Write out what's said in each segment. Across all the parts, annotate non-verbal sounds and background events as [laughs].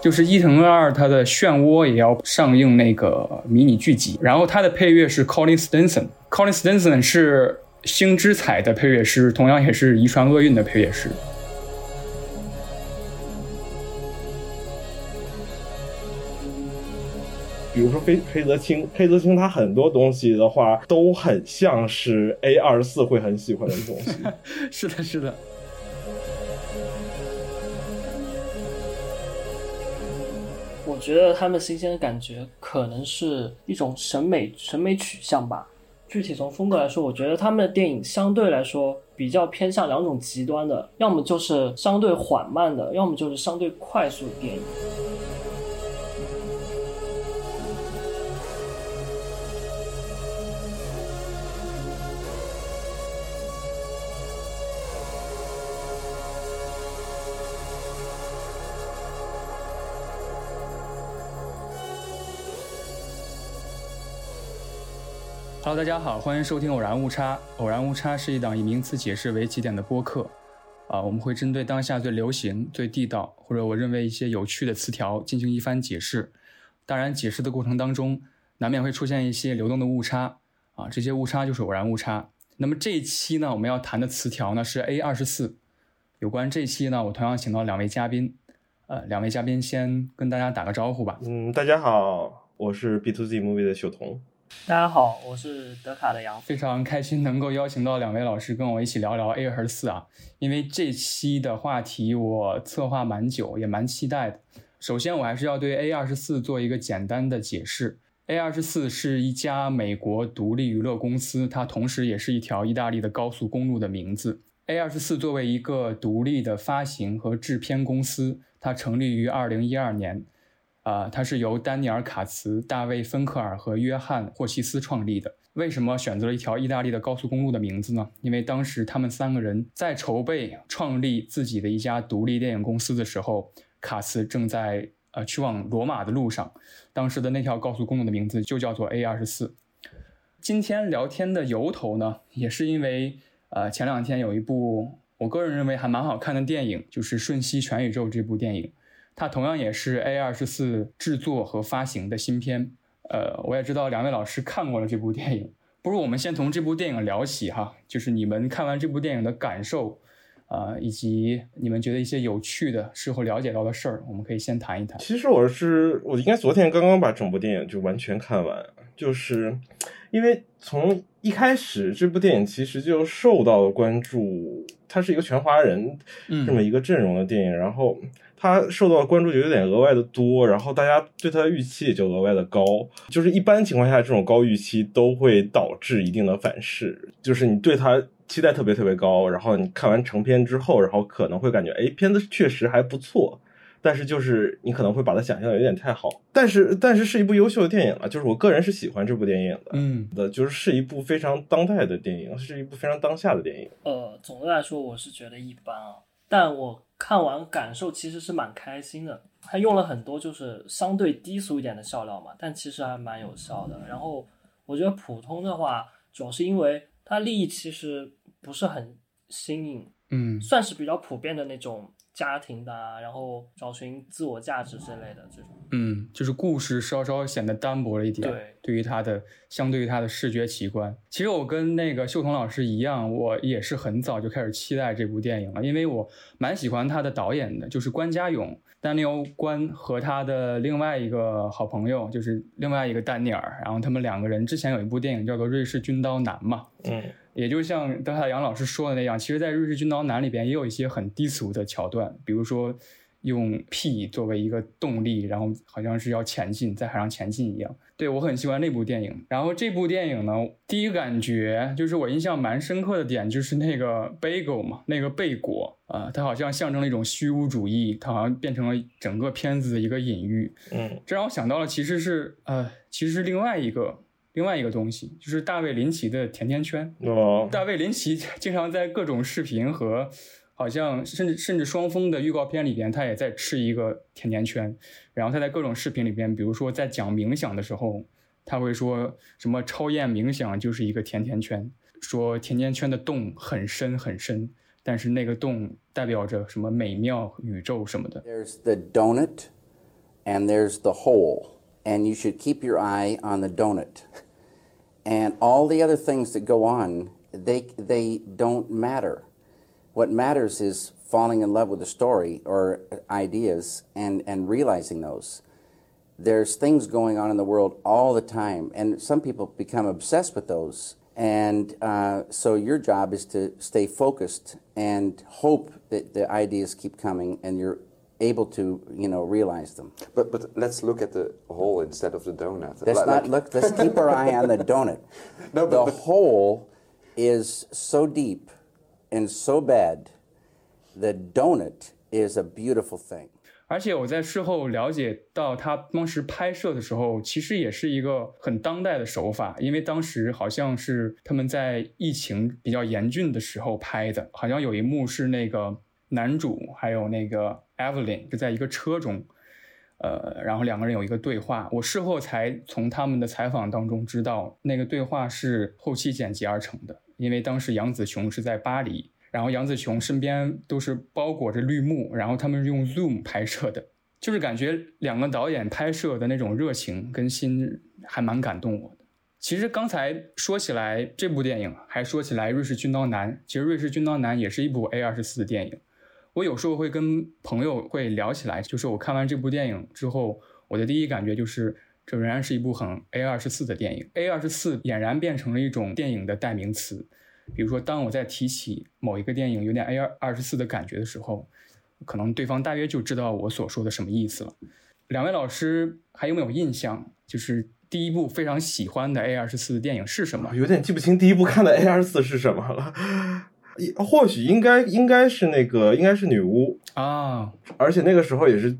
就是伊藤二他的漩涡也要上映那个迷你剧集，然后他的配乐是 Colin Stenson，Colin Stenson 是星之彩的配乐师，同样也是遗传厄运的配乐师。比如说黑黑泽清，黑泽清他很多东西的话都很像是 A 二十四会很喜欢的东西。[laughs] 是的，是的。觉得他们新鲜的感觉可能是一种审美审美取向吧。具体从风格来说，我觉得他们的电影相对来说比较偏向两种极端的，要么就是相对缓慢的，要么就是相对快速的电影。大家好，欢迎收听《偶然误差》。偶然误差是一档以名词解释为起点的播客。啊，我们会针对当下最流行、最地道，或者我认为一些有趣的词条进行一番解释。当然，解释的过程当中难免会出现一些流动的误差。啊，这些误差就是偶然误差。那么这一期呢，我们要谈的词条呢是 A 二十四。有关这期呢，我同样请到两位嘉宾。呃，两位嘉宾先跟大家打个招呼吧。嗯，大家好，我是 B to Z Movie 的秀彤。大家好，我是德卡的杨，非常开心能够邀请到两位老师跟我一起聊聊 A 二十四啊，因为这期的话题我策划蛮久，也蛮期待的。首先，我还是要对 A 二十四做一个简单的解释。A 二十四是一家美国独立娱乐公司，它同时也是一条意大利的高速公路的名字。A 二十四作为一个独立的发行和制片公司，它成立于二零一二年。啊，它是由丹尼尔·卡茨、大卫·芬克尔和约翰·霍奇斯创立的。为什么选择了一条意大利的高速公路的名字呢？因为当时他们三个人在筹备创立自己的一家独立电影公司的时候，卡茨正在呃去往罗马的路上。当时的那条高速公路的名字就叫做 A 二十四。今天聊天的由头呢，也是因为呃前两天有一部我个人认为还蛮好看的电影，就是《瞬息全宇宙》这部电影。它同样也是 A 二十四制作和发行的新片，呃，我也知道两位老师看过了这部电影，不如我们先从这部电影聊起哈，就是你们看完这部电影的感受，啊，以及你们觉得一些有趣的、事后了解到的事儿，我们可以先谈一谈。其实我是，我应该昨天刚刚把整部电影就完全看完，就是因为从一开始这部电影其实就受到了关注，它是一个全华人这么一个阵容的电影，然后。他受到的关注就有点额外的多，然后大家对他的预期也就额外的高。就是一般情况下，这种高预期都会导致一定的反噬。就是你对他期待特别特别高，然后你看完成片之后，然后可能会感觉，哎，片子确实还不错，但是就是你可能会把它想象的有点太好。但是，但是是一部优秀的电影了，就是我个人是喜欢这部电影的，嗯，的就是是一部非常当代的电影，是一部非常当下的电影。呃，总的来说，我是觉得一般啊，但我。看完感受其实是蛮开心的，他用了很多就是相对低俗一点的笑料嘛，但其实还蛮有效的。然后我觉得普通的话，主要是因为它利益其实不是很新颖，嗯，算是比较普遍的那种。家庭的，然后找寻自我价值之类的这种，嗯，就是故事稍稍显得单薄了一点。对，对于他的相对于他的视觉奇观，其实我跟那个秀彤老师一样，我也是很早就开始期待这部电影了，因为我蛮喜欢他的导演的，就是关家勇，丹尼欧关和他的另外一个好朋友，就是另外一个丹尼尔，然后他们两个人之前有一部电影叫做《瑞士军刀男》嘛，嗯。也就像德海杨老师说的那样，其实，在《瑞士军刀男》里边也有一些很低俗的桥段，比如说用屁作为一个动力，然后好像是要前进，在海上前进一样。对我很喜欢那部电影。然后这部电影呢，第一感觉就是我印象蛮深刻的点就是那个 bagel 嘛，那个贝果啊，它好像象征了一种虚无主义，它好像变成了整个片子的一个隐喻。嗯，这让我想到了，其实是呃，其实是另外一个。另外一个东西就是大卫林奇的甜甜圈。哦，大卫林奇经常在各种视频和好像甚至甚至双峰的预告片里边，他也在吃一个甜甜圈。然后他在各种视频里边，比如说在讲冥想的时候，他会说什么超验冥想就是一个甜甜圈，说甜甜圈的洞很深很深，但是那个洞代表着什么美妙宇宙什么的。There's the donut. and there's the hole, and you should keep your eye on the donut. And all the other things that go on, they, they don't matter. What matters is falling in love with a story or ideas and, and realizing those. There's things going on in the world all the time, and some people become obsessed with those. And uh, so your job is to stay focused and hope that the ideas keep coming and you're able to, you know, realize them. But but let's look at the hole instead of the donut. Let's Like- not like- look. Let's keep our eye on the donut. [laughs] No, but- the but- hole is so deep and so bad. The donut is a beautiful thing. 而且我在事后了解到，他当时拍摄的时候，其实也是一个很当代的手法，因为当时好像是他们在疫情比较严峻的时候拍的，好像有一幕是那个男主还有那个 Evelyn 就在一个车中，呃，然后两个人有一个对话。我事后才从他们的采访当中知道，那个对话是后期剪辑而成的，因为当时杨紫琼是在巴黎，然后杨紫琼身边都是包裹着绿幕，然后他们用 Zoom 拍摄的，就是感觉两个导演拍摄的那种热情跟心还蛮感动我的。其实刚才说起来这部电影，还说起来《瑞士军刀男》，其实《瑞士军刀男》也是一部 A 二十四的电影。我有时候会跟朋友会聊起来，就是我看完这部电影之后，我的第一感觉就是，这仍然是一部很 A 二十四的电影。A 二十四俨然变成了一种电影的代名词。比如说，当我在提起某一个电影有点 A 二二十四的感觉的时候，可能对方大约就知道我所说的什么意思了。两位老师还有没有印象？就是第一部非常喜欢的 A 二十四的电影是什么？有点记不清第一部看的 A 二十四是什么了。或许应该应该是那个应该是女巫，啊而且那个时候也是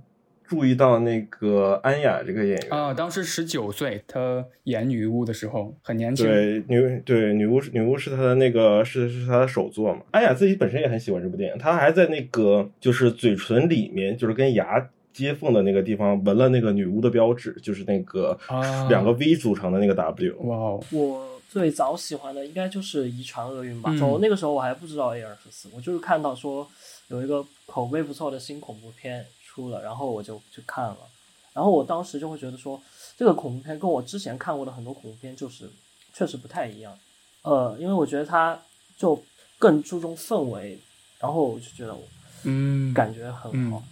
注意到那个安雅这个演员。啊！当时十九岁，她演女巫的时候很年轻。对女对女巫是女巫是她的那个是是她的首作嘛？安雅自己本身也很喜欢这部电影，她还在那个就是嘴唇里面就是跟牙接缝的那个地方纹了那个女巫的标志，就是那个啊两个 V 组成的那个 W。哇哦，我最早喜欢的应该就是《遗传厄运》吧。嗯从那个时候我还不知道 A 二十四，我就是看到说有一个口碑不错的新恐怖片出了，然后我就去看了。然后我当时就会觉得说，这个恐怖片跟我之前看过的很多恐怖片就是确实不太一样。呃，因为我觉得它就更注重氛围，然后我就觉得我嗯，感觉很好。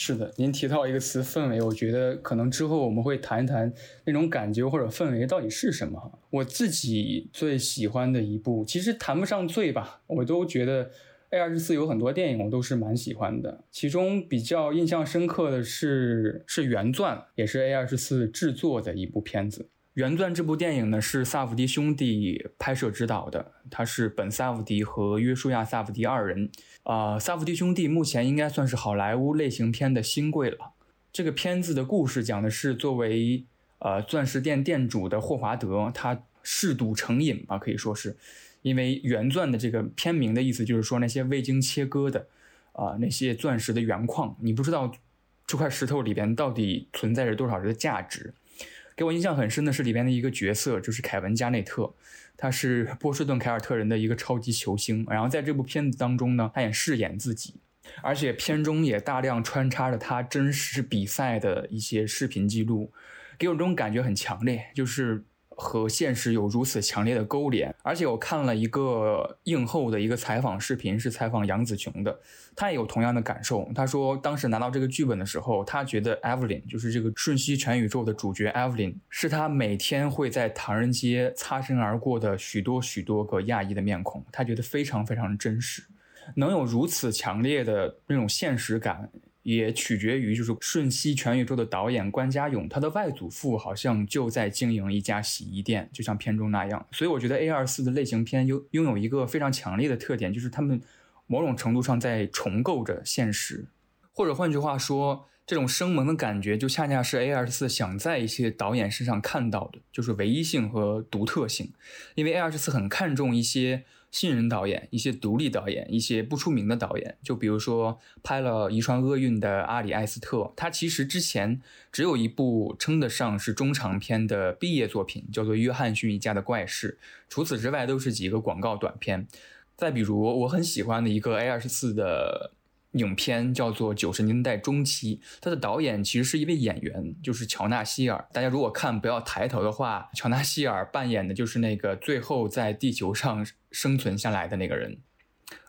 是的，您提到一个词“氛围”，我觉得可能之后我们会谈一谈那种感觉或者氛围到底是什么。我自己最喜欢的一部，其实谈不上最吧，我都觉得 A 二十四有很多电影我都是蛮喜欢的。其中比较印象深刻的是是《原钻》，也是 A 二十四制作的一部片子。《原钻》这部电影呢是萨福迪兄弟拍摄指导的，他是本·萨福迪和约书亚·萨福迪二人。啊、萨福迪兄弟目前应该算是好莱坞类型片的新贵了。这个片子的故事讲的是作为呃钻石店店主的霍华德，他嗜赌成瘾吧，可以说是，因为原钻的这个片名的意思就是说那些未经切割的啊、那些钻石的原矿，你不知道这块石头里边到底存在着多少的价值。给我印象很深的是里边的一个角色，就是凯文·加内特，他是波士顿凯尔特人的一个超级球星。然后在这部片子当中呢，他也饰演自己，而且片中也大量穿插着他真实比赛的一些视频记录，给我这种感觉很强烈，就是和现实有如此强烈的勾连。而且我看了一个映后的一个采访视频，是采访杨紫琼的，她也有同样的感受。她说，当时拿到这个剧本的时候，她觉得 Evelyn 就是这个《瞬息全宇宙》的主角 Evelyn，是她每天会在唐人街擦身而过的许多许多个亚裔的面孔，她觉得非常非常真实。能有如此强烈的那种现实感，也取决于就是《瞬息全宇宙》的导演关家勇，他的外祖父好像就在经营一家洗衣店，就像片中那样。所以我觉得 A 二四的类型片拥拥有一个非常强烈的特点，就是他们某种程度上在重构着现实，或者换句话说。这种生猛的感觉，就恰恰是 A 二四想在一些导演身上看到的，就是唯一性和独特性。因为 A 二十四很看重一些新人导演、一些独立导演、一些不出名的导演。就比如说拍了《遗传厄运》的阿里·埃斯特，他其实之前只有一部称得上是中长篇的毕业作品，叫做《约翰逊一家的怪事》。除此之外，都是几个广告短片。再比如，我很喜欢的一个 A 二十四的影片叫做《九十年代中期》，它的导演其实是一位演员，就是乔纳希尔。大家如果看不要抬头的话，乔纳希尔扮演的就是那个最后在地球上生存下来的那个人。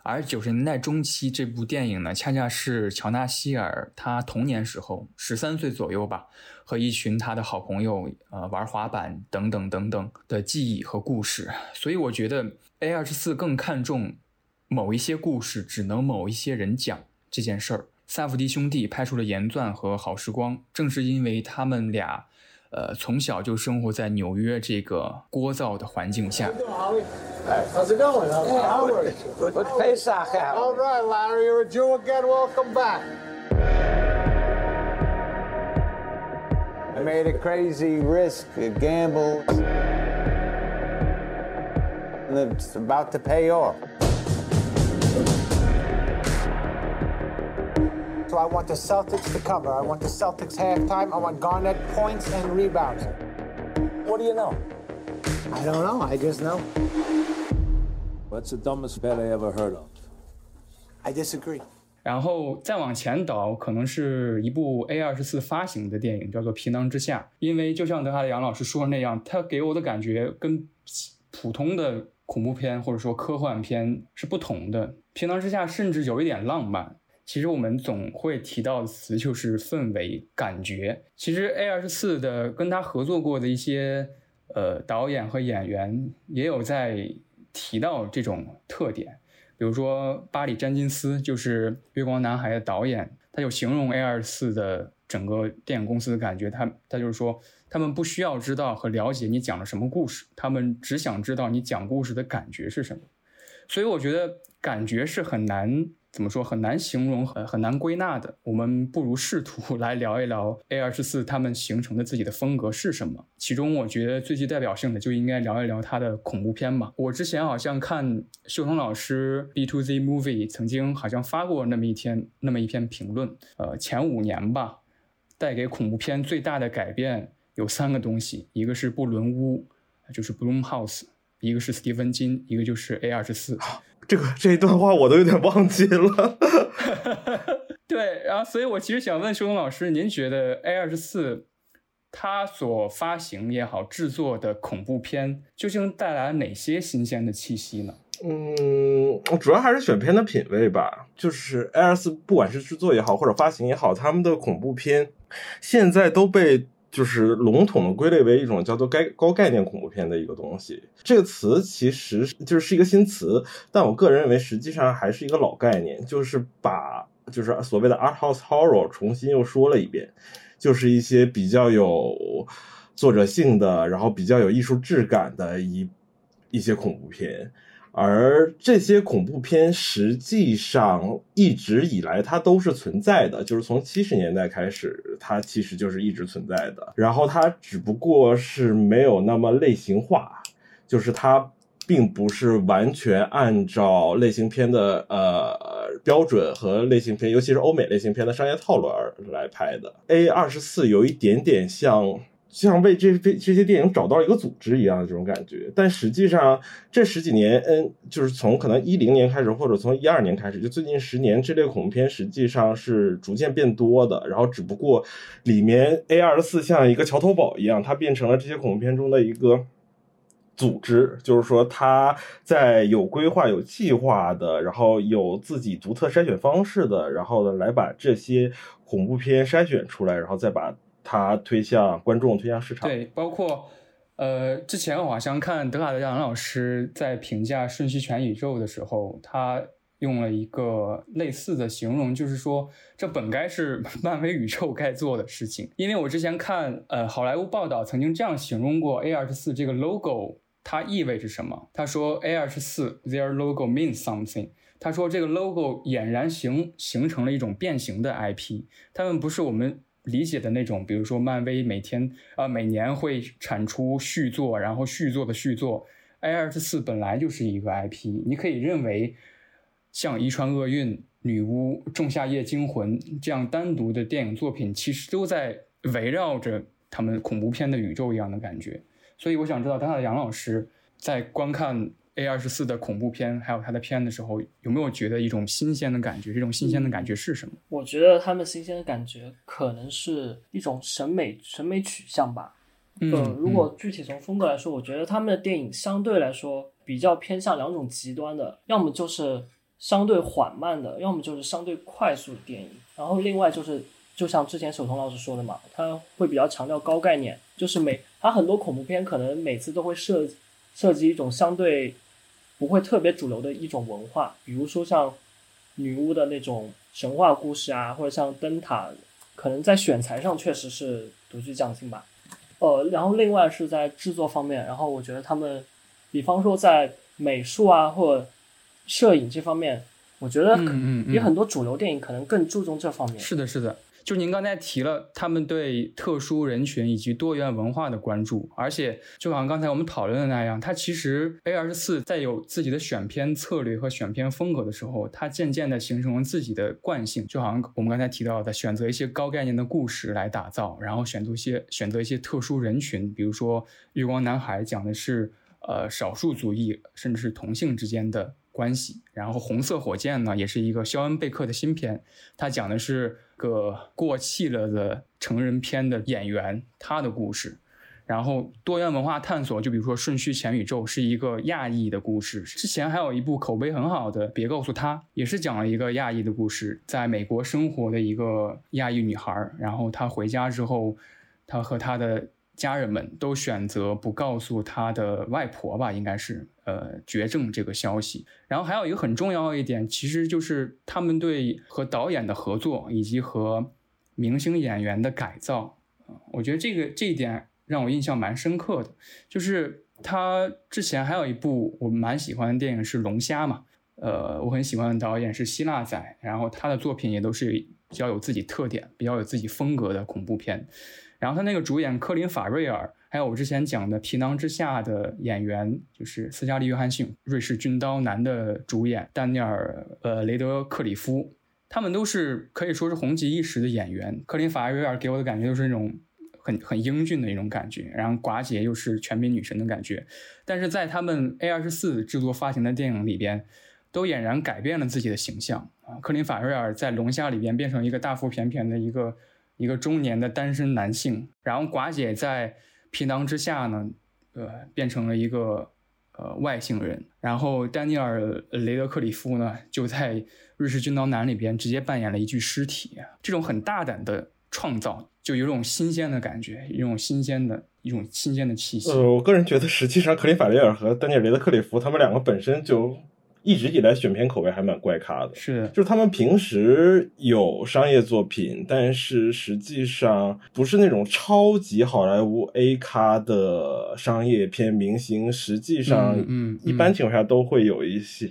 而九十年代中期这部电影呢，恰恰是乔纳希尔他童年时候十三岁左右吧，和一群他的好朋友呃玩滑板等等等等的记忆和故事。所以我觉得 A 二十四更看重某一些故事只能某一些人讲这件事儿。萨福迪兄弟拍出了《盐钻》和《好时光》，正是因为他们俩。呃，从小就生活在纽约这个聒噪的环境下。And it's about to pay off. So I want the Celtics to cover. I want the Celtics halftime. I want Garnett points and rebounds. What do you know? I don't know. I just know. What's the dumbest bet I ever heard of? I disagree. 然后再往前倒，可能是一部 A 二十四发行的电影，叫做《皮囊之下》。因为就像德哈的杨老师说的那样，他给我的感觉跟普通的恐怖片或者说科幻片是不同的。《皮囊之下》甚至有一点浪漫。其实我们总会提到的词就是氛围感觉。其实 A 二十四的跟他合作过的一些呃导演和演员也有在提到这种特点，比如说巴里詹金斯就是《月光男孩》的导演，他就形容 A 二十四的整个电影公司的感觉，他他就是说他们不需要知道和了解你讲了什么故事，他们只想知道你讲故事的感觉是什么。所以我觉得感觉是很难。怎么说很难形容，很很难归纳的。我们不如试图 [laughs] 来聊一聊 A 二十四他们形成的自己的风格是什么。其中，我觉得最具代表性的就应该聊一聊他的恐怖片嘛。我之前好像看秀彤老师 B to Z Movie 曾经好像发过那么一篇那么一篇评论。呃，前五年吧，带给恐怖片最大的改变有三个东西，一个是布伦屋，就是 Bloomhouse，一个是斯蒂芬金，一个就是 A 二十四。这个这一段话我都有点忘记了。[laughs] 对，然后所以我其实想问修东老师，您觉得 A 二十四它所发行也好、制作的恐怖片，究竟带来哪些新鲜的气息呢？嗯，主要还是选片的品味吧。就是 A 二四，不管是制作也好，或者发行也好，他们的恐怖片现在都被。就是笼统的归类为一种叫做该高概念恐怖片的一个东西。这个词其实就是一个新词，但我个人认为实际上还是一个老概念，就是把就是所谓的 art house horror 重新又说了一遍，就是一些比较有作者性的，然后比较有艺术质感的一一些恐怖片。而这些恐怖片实际上一直以来它都是存在的，就是从七十年代开始，它其实就是一直存在的。然后它只不过是没有那么类型化，就是它并不是完全按照类型片的呃标准和类型片，尤其是欧美类型片的商业套路而来拍的。A 二十四有一点点像。像为这这这些电影找到一个组织一样的这种感觉，但实际上这十几年，嗯，就是从可能一零年开始，或者从一二年开始，就最近十年，这类恐怖片实际上是逐渐变多的。然后只不过里面 A 二十四像一个桥头堡一样，它变成了这些恐怖片中的一个组织，就是说它在有规划、有计划的，然后有自己独特筛选方式的，然后呢来把这些恐怖片筛选出来，然后再把。它推向观众，推向市场。对，包括，呃，之前我好像看德卡德杨老师在评价《瞬息全宇宙》的时候，他用了一个类似的形容，就是说这本该是 [laughs] 漫威宇宙该做的事情。因为我之前看呃好莱坞报道，曾经这样形容过 A 二十四这个 logo，它意味着什么？他说 A 二十四 their logo means something。他说这个 logo 俨然形形成了一种变形的 IP，他们不是我们。理解的那种，比如说漫威每天啊每年会产出续作，然后续作的续作，A 二十四本来就是一个 IP，你可以认为像《遗传厄运》《女巫》《仲夏夜惊魂》这样单独的电影作品，其实都在围绕着他们恐怖片的宇宙一样的感觉。所以我想知道，他的杨老师在观看 A 二十四的恐怖片，还有它的片的时候，有没有觉得一种新鲜的感觉？这种新鲜的感觉是什么？我觉得他们新鲜的感觉可能是一种审美审美取向吧。嗯呃，如果具体从风格来说，我觉得他们的电影相对来说比较偏向两种极端的，要么就是相对缓慢的，要么就是相对快速的电影。然后另外就是，就像之前守彤老师说的嘛，他会比较强调高概念，就是每他很多恐怖片可能每次都会设设计一种相对不会特别主流的一种文化，比如说像女巫的那种神话故事啊，或者像灯塔，可能在选材上确实是独具匠心吧。呃，然后另外是在制作方面，然后我觉得他们，比方说在美术啊或者摄影这方面，我觉得比很多主流电影可能更注重这方面。是的，是的。就您刚才提了他们对特殊人群以及多元文化的关注，而且就好像刚才我们讨论的那样，它其实 A 二十四在有自己的选片策略和选片风格的时候，它渐渐的形成了自己的惯性，就好像我们刚才提到的，选择一些高概念的故事来打造，然后选择一些选择一些特殊人群，比如说《月光男孩》讲的是呃少数族裔甚至是同性之间的关系，然后《红色火箭》呢也是一个肖恩贝克的新片，它讲的是个过气了的成人片的演员他的故事。然后多元文化探索，就比如说《瞬序前宇宙》是一个亚裔的故事。之前还有一部口碑很好的《别告诉他》，也是讲了一个亚裔的故事，在美国生活的一个亚裔女孩。然后她回家之后，她和她的家人们都选择不告诉她的外婆吧，应该是呃绝症这个消息。然后还有一个很重要一点，其实就是他们对和导演的合作以及和明星演员的改造。我觉得这个这一点让我印象蛮深刻的，就是他之前还有一部我蛮喜欢的电影是《龙虾》嘛，呃，我很喜欢的导演是希腊仔，然后他的作品也都是比较有自己特点、比较有自己风格的恐怖片。然后他那个主演科林·法瑞尔，还有我之前讲的《皮囊之下》的演员，就是斯嘉丽·约翰逊，瑞士军刀男的主演丹尼尔·呃雷德克里夫，他们都是可以说是红极一时的演员。克林·法瑞尔给我的感觉就是那种很很英俊的一种感觉，然后寡姐又是全民女神的感觉。但是在他们 A 二十四制作发行的电影里边，都俨然改变了自己的形象啊。克林·法瑞尔在《龙虾》里边变成一个大腹便便的一个一个中年的单身男性，然后寡姐在《皮囊之下》呢，呃，变成了一个呃外星人。然后丹尼尔·雷德克里夫呢，就在《瑞士军刀男》里边直接扮演了一具尸体。这种很大胆的创造，就有种新鲜的感觉，一种新鲜的一种新鲜的气息。呃，我个人觉得，实际上克林法利尔和丹尼尔雷德克里夫他们两个本身就一直以来选片口味还蛮怪咖的。是的，就是他们平时有商业作品，但是实际上不是那种超级好莱坞 A 咖的商业片明星，实际上嗯嗯一般情况下都会有一些。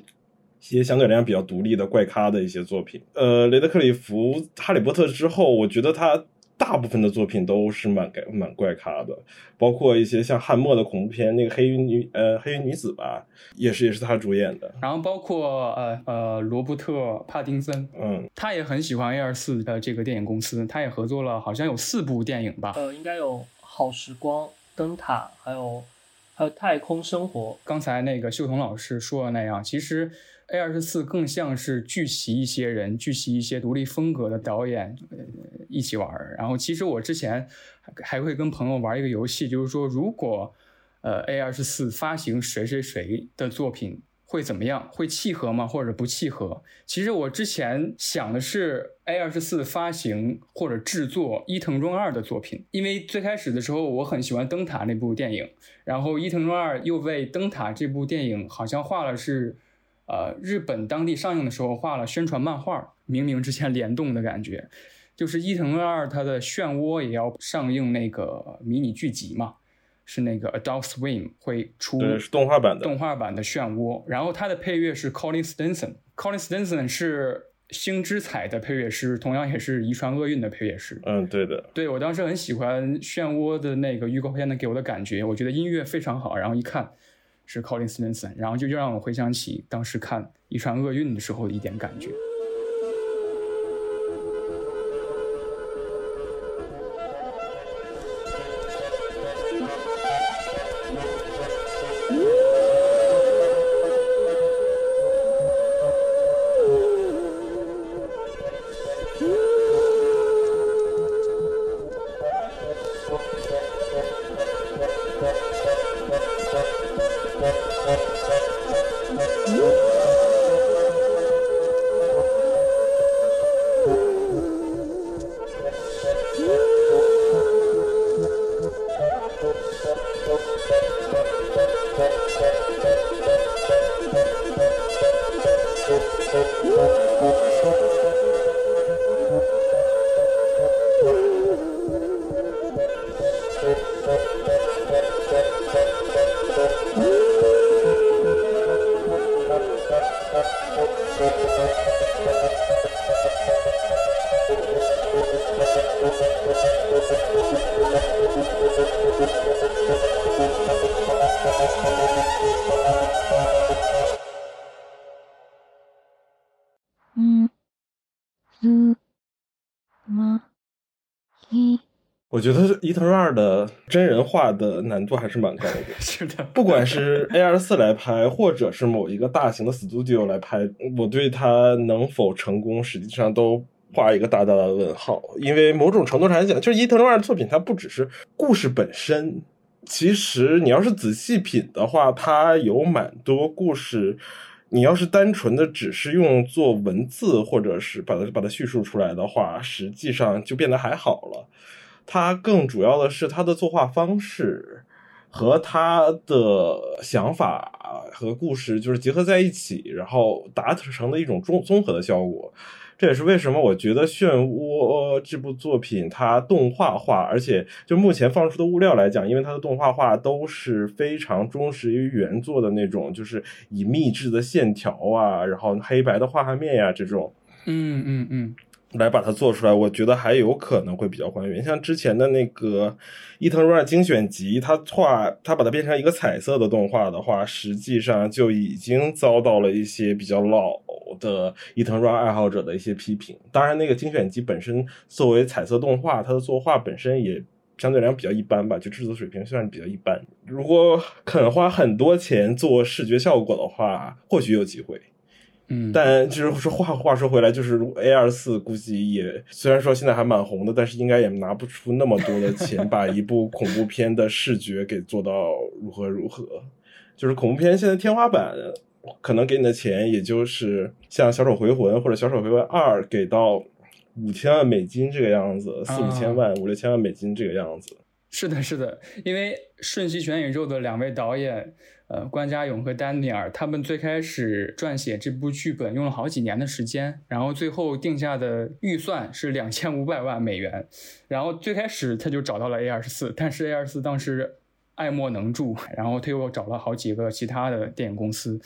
一些相对来讲比较独立的怪咖的一些作品，呃，雷德克里夫《哈利波特》之后，我觉得他大部分的作品都是蛮怪蛮怪咖的，包括一些像汉默的恐怖片，那个黑衣女呃黑衣女子吧，也是也是他主演的，然后包括呃呃罗伯特·帕丁森，嗯，他也很喜欢 A 二四的这个电影公司，他也合作了好像有四部电影吧。呃，应该有《好时光》、《灯塔》，还有还有《太空生活》。刚才那个秀彤老师说的那样，其实 A 二十四更像是聚齐一些人，聚齐一些独立风格的导演，呃，一起玩儿。然后其实我之前还还会跟朋友玩一个游戏，就是说如果呃 A 二十四发行谁谁谁的作品。会怎么样？会契合吗？或者不契合？其实我之前想的是 A 二十四发行或者制作伊藤润二的作品，因为最开始的时候我很喜欢《灯塔》那部电影，然后伊藤润二又为《灯塔》这部电影好像画了是，呃，日本当地上映的时候画了宣传漫画，冥冥之间联动的感觉，就是伊藤润二他的《漩涡》也要上映那个迷你剧集嘛。是那个 Adult Swim 会出对，是动画版的动画版的漩涡，然后它的配乐是 Colin Stinson。Colin Stinson 是星之彩的配乐师，同样也是遗传厄运的配乐师。嗯，对的。对我当时很喜欢漩涡的那个预告片的给我的感觉，我觉得音乐非常好，然后一看是 Colin Stinson，然后就就让我回想起当时看一串厄运的时候的一点感觉。真人化的难度还是蛮高的。[laughs] 是的，不管是 A R 四来拍，或者是某一个大型的 studio 来拍，我对它能否成功，实际上都画一个大大的问号。因为某种程度上来讲，就是伊藤润二的作品，它不只是故事本身，其实你要是仔细品的话，它有蛮多故事。你要是单纯的只是用做文字，或者是把它把它叙述出来的话，实际上就变得还好了。它更主要的是它的作画方式和他的想法和故事就是结合在一起，然后达成的一种综综合的效果。这也是为什么我觉得《漩涡》这部作品它动画化，而且就目前放出的物料来讲，因为它的动画化都是非常忠实于原作的那种，就是以密制的线条啊，然后黑白的画画面呀这种，嗯嗯嗯。来把它做出来，我觉得还有可能会比较还原。像之前的那个伊藤润二精选集，他画他把它变成一个彩色的动画的话，实际上就已经遭到了一些比较老的伊藤润二爱好者的一些批评。当然，那个精选集本身作为彩色动画，它的作画本身也相对来讲比较一般吧，就制作水平算是比较一般。如果肯花很多钱做视觉效果的话，或许有机会。嗯，但就是说话话说回来，就是 A 二四估计也虽然说现在还蛮红的，但是应该也拿不出那么多的钱，把一部恐怖片的视觉给做到如何如何。就是恐怖片现在天花板可能给你的钱，也就是像《小丑回魂》或者《小丑回魂二》给到五千万美金这个样子，四五千万、五六千万美金这个样子。是的，是的，因为《瞬息全宇宙》的两位导演。呃，关家勇和丹尼尔他们最开始撰写这部剧本用了好几年的时间，然后最后定下的预算是两千五百万美元。然后最开始他就找到了 A 二十四，但是 A 二十四当时爱莫能助，然后他又找了好几个其他的电影公司。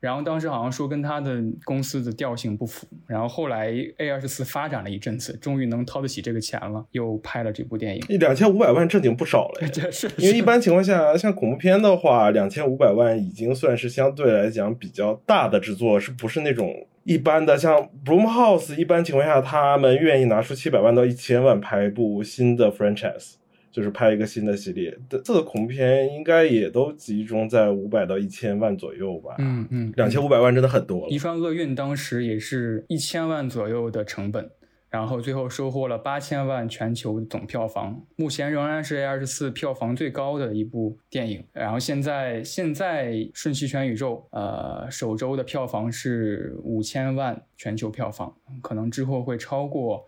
然后当时好像说跟他的公司的调性不符，然后后来 A 二十四发展了一阵子，终于能掏得起这个钱了，又拍了这部电影。两千五百万正经不少了，[laughs] 是因为一般情况下，像恐怖片的话，两千五百万已经算是相对来讲比较大的制作，是不是那种一般的？像 Bloomhouse，一般情况下他们愿意拿出七百万到一千万拍一部新的 franchise。就是拍一个新的系列，这个恐怖片应该也都集中在五百到一千万左右吧。嗯嗯，两千五百万真的很多了。遗传厄运当时也是一千万左右的成本，然后最后收获了八千万全球总票房，目前仍然是 A 二十四票房最高的一部电影。然后现在现在《瞬息全宇宙》呃首周的票房是五千万全球票房，可能之后会超过《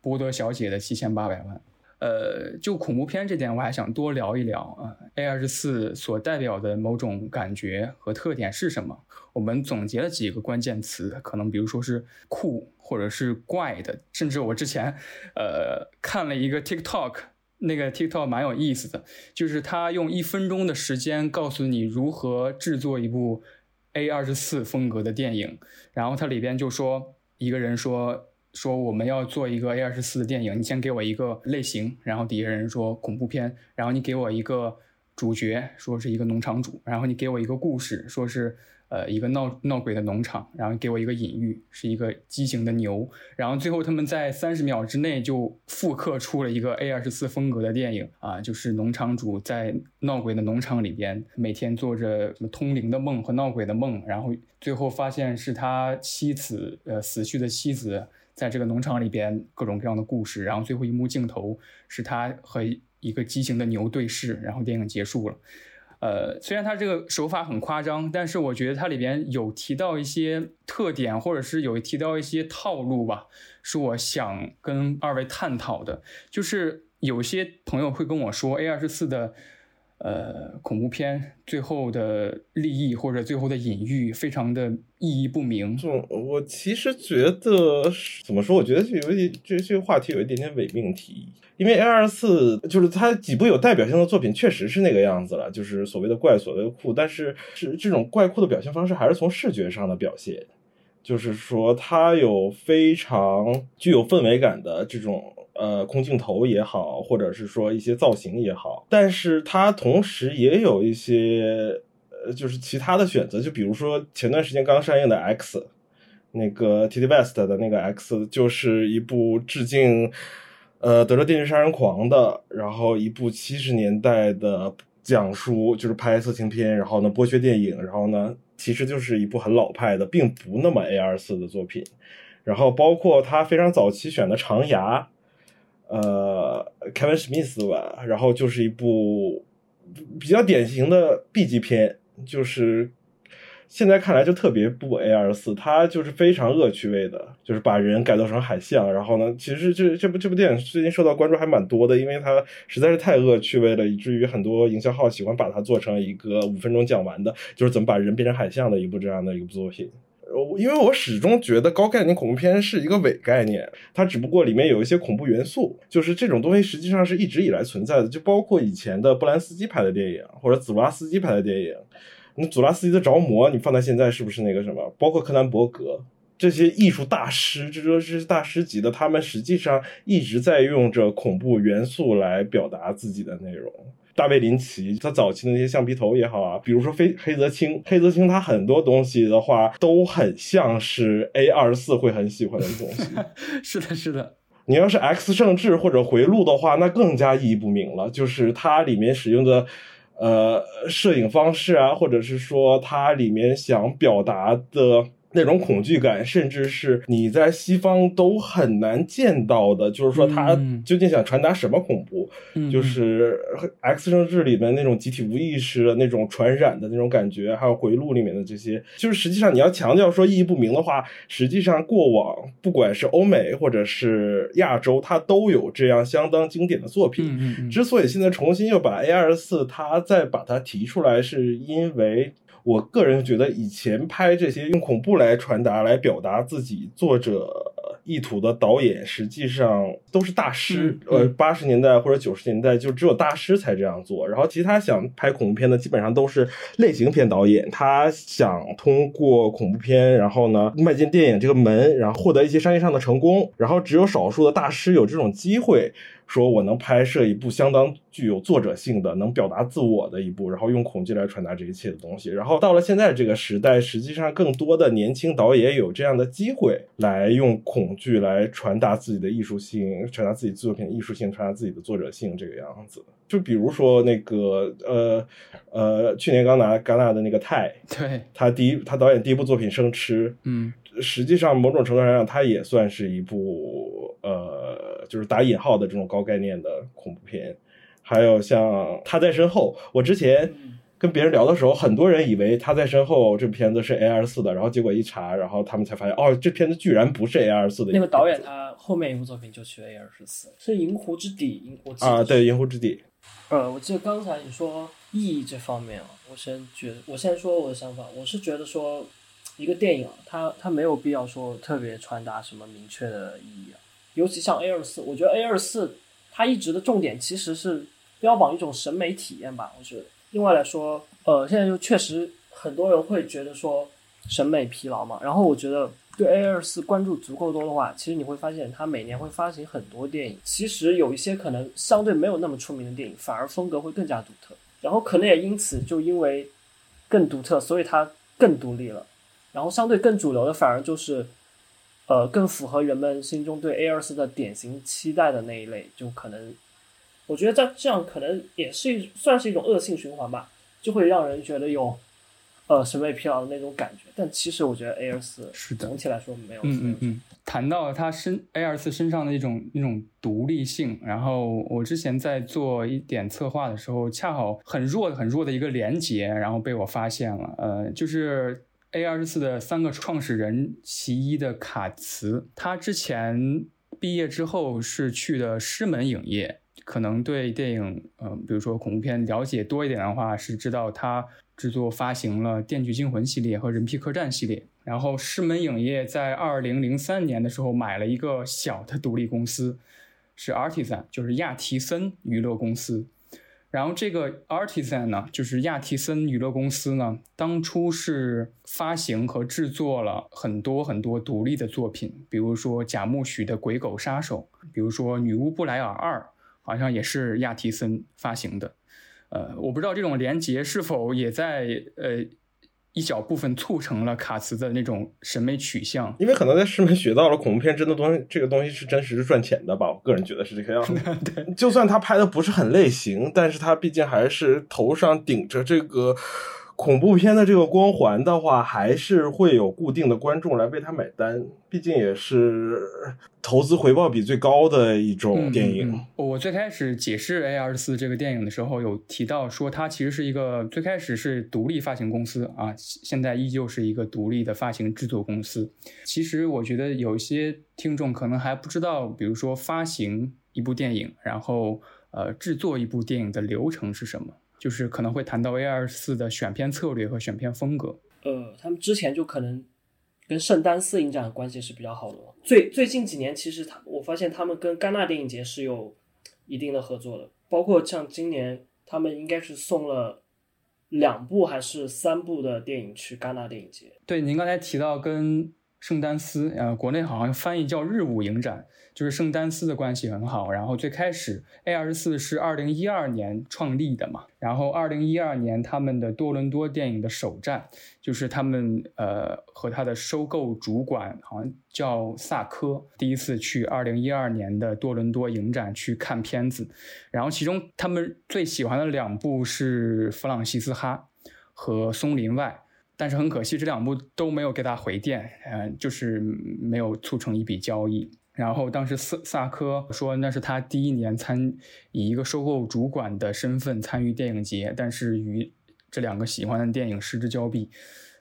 波德小姐》的七千八百万。呃，就恐怖片这点，我还想多聊一聊啊。A 二十四所代表的某种感觉和特点是什么？我们总结了几个关键词，可能比如说是酷，或者是怪的，甚至我之前呃看了一个 TikTok，那个 TikTok 蛮有意思的，就是他用一分钟的时间告诉你如何制作一部 A 二十四风格的电影，然后它里边就说一个人说。说我们要做一个 A 二十四的电影，你先给我一个类型，然后底下人说恐怖片，然后你给我一个主角，说是一个农场主，然后你给我一个故事，说是呃一个闹闹鬼的农场，然后给我一个隐喻，是一个畸形的牛，然后最后他们在三十秒之内就复刻出了一个 A 二十四风格的电影啊，就是农场主在闹鬼的农场里边每天做着什么通灵的梦和闹鬼的梦，然后最后发现是他妻子呃死去的妻子。在这个农场里边，各种各样的故事，然后最后一幕镜头是他和一个畸形的牛对视，然后电影结束了。呃，虽然他这个手法很夸张，但是我觉得它里边有提到一些特点，或者是有提到一些套路吧，是我想跟二位探讨的。就是有些朋友会跟我说，A 二十四的。呃，恐怖片最后的利益或者最后的隐喻，非常的意义不明。这种我其实觉得怎么说？我觉得有点这这个话题有一点点伪命题，因为 A 二四就是它几部有代表性的作品，确实是那个样子了，就是所谓的怪，所谓的酷。但是是这种怪酷的表现方式，还是从视觉上的表现，就是说它有非常具有氛围感的这种。呃，空镜头也好，或者是说一些造型也好，但是它同时也有一些呃，就是其他的选择，就比如说前段时间刚上映的《X》，那个 T D West 的那个《X》，就是一部致敬呃德州电锯杀人狂的，然后一部七十年代的讲述，就是拍色情片，然后呢剥削电影，然后呢其实就是一部很老派的，并不那么 A 二四的作品，然后包括他非常早期选的《长牙》。呃，Kevin Smith 吧，然后就是一部比较典型的 B 级片，就是现在看来就特别不 A 二四，它就是非常恶趣味的，就是把人改造成海象，然后呢，其实这这部这部电影最近受到关注还蛮多的，因为它实在是太恶趣味了，以至于很多营销号喜欢把它做成一个五分钟讲完的，就是怎么把人变成海象的一部这样的一部作品。因为我始终觉得高概念恐怖片是一个伪概念，它只不过里面有一些恐怖元素，就是这种东西实际上是一直以来存在的，就包括以前的布兰斯基拍的电影或者祖拉斯基拍的电影。那祖拉斯基的着魔，你放在现在是不是那个什么？包括柯南伯格这些艺术大师，这都是大师级的，他们实际上一直在用着恐怖元素来表达自己的内容。大卫林奇他早期的那些橡皮头也好啊，比如说黑黑泽清，黑泽清他很多东西的话都很像是 A 二十四会很喜欢的东西。[laughs] 是的，是的。你要是 X 圣治或者回路的话，那更加意义不明了。就是它里面使用的呃摄影方式啊，或者是说它里面想表达的。那种恐惧感，甚至是你在西方都很难见到的。就是说，他究竟想传达什么恐怖？就是《X 生智》里面那种集体无意识的那种传染的那种感觉，还有《回路》里面的这些，就是实际上你要强调说意义不明的话，实际上过往不管是欧美或者是亚洲，它都有这样相当经典的作品。之所以现在重新又把 A 二四它再把它提出来，是因为。我个人觉得，以前拍这些用恐怖来传达、来表达自己作者意图的导演，实际上都是大师。呃，八十年代或者九十年代，就只有大师才这样做。然后，其他想拍恐怖片的，基本上都是类型片导演，他想通过恐怖片，然后呢，迈进电影这个门，然后获得一些商业上的成功。然后，只有少数的大师有这种机会。说我能拍摄一部相当具有作者性的、能表达自我的一部，然后用恐惧来传达这一切的东西。然后到了现在这个时代，实际上更多的年轻导演有这样的机会来用恐惧来传达自己的艺术性，传达自己作品的艺术性，传达自己的作者性。这个样子，就比如说那个呃呃，去年刚拿戛纳的那个泰，对他第一他导演第一部作品《生吃》，嗯，实际上某种程度上，它也算是一部呃。就是打引号的这种高概念的恐怖片，还有像他在身后。我之前跟别人聊的时候，很多人以为他在身后这片子是 A 二四的，然后结果一查，然后他们才发现，哦，这片子居然不是 A 二四的。那个导演他后面一部作品就去 A 二十四，是《银湖之底》。我记啊，对，《银湖之底》。呃，我记得刚才你说意义这方面啊，我先觉，我先说我的想法，我是觉得说，一个电影，它它没有必要说特别传达什么明确的意义啊。尤其像 A 二四，我觉得 A 二四它一直的重点其实是标榜一种审美体验吧。我觉得，另外来说，呃，现在就确实很多人会觉得说审美疲劳嘛。然后我觉得对 A 二四关注足够多的话，其实你会发现它每年会发行很多电影。其实有一些可能相对没有那么出名的电影，反而风格会更加独特。然后可能也因此就因为更独特，所以它更独立了。然后相对更主流的反而就是。呃，更符合人们心中对 A 二四的典型期待的那一类，就可能，我觉得在这样可能也是算是一种恶性循环吧，就会让人觉得有呃审美疲劳的那种感觉。但其实我觉得 A 二四是的总体来说没有。嗯嗯嗯，谈到它身 A 二四身上的一种那种独立性，然后我之前在做一点策划的时候，恰好很弱很弱的一个连接，然后被我发现了，呃，就是 A 二十四的三个创始人其一的卡茨，他之前毕业之后是去的狮门影业，可能对电影，呃，比如说恐怖片了解多一点的话，是知道他制作发行了《电锯惊魂》系列和《人皮客栈》系列。然后狮门影业在二零零三年的时候买了一个小的独立公司，是 Artisan，就是亚提森娱乐公司。然后这个 Artisan 呢，就是亚提森娱乐公司呢，当初是发行和制作了很多很多独立的作品，比如说贾木许的《鬼狗杀手》，比如说《女巫布莱尔二》，好像也是亚提森发行的。呃，我不知道这种连结是否也在呃。一小部分促成了卡茨的那种审美取向，因为可能在师门学到了恐怖片真的东西，这个东西是真实是赚钱的吧？我个人觉得是这个样子。[laughs] 对，就算他拍的不是很类型，但是他毕竟还是头上顶着这个。恐怖片的这个光环的话，还是会有固定的观众来为它买单，毕竟也是投资回报比最高的一种电影。我最开始解释 A 二十四这个电影的时候，有提到说它其实是一个最开始是独立发行公司啊，现在依旧是一个独立的发行制作公司。其实我觉得有一些听众可能还不知道，比如说发行一部电影，然后呃制作一部电影的流程是什么。就是可能会谈到 A 二四的选片策略和选片风格。呃，他们之前就可能跟圣丹斯影展关系是比较好的。最最近几年，其实他我发现他们跟戛纳电影节是有一定的合作的，包括像今年他们应该是送了两部还是三部的电影去戛纳电影节。对，您刚才提到跟圣丹斯，呃，国内好像翻译叫日舞影展。就是圣丹斯的关系很好，然后最开始 A 二十四是二零一二年创立的嘛，然后二零一二年他们的多伦多电影的首站，就是他们呃和他的收购主管好像叫萨科，第一次去二零一二年的多伦多影展去看片子，然后其中他们最喜欢的两部是弗朗西斯哈和松林外，但是很可惜这两部都没有给他回电，嗯，就是没有促成一笔交易。然后当时萨萨科说那是他第一年参以一个收购主管的身份参与电影节，但是与这两个喜欢的电影失之交臂。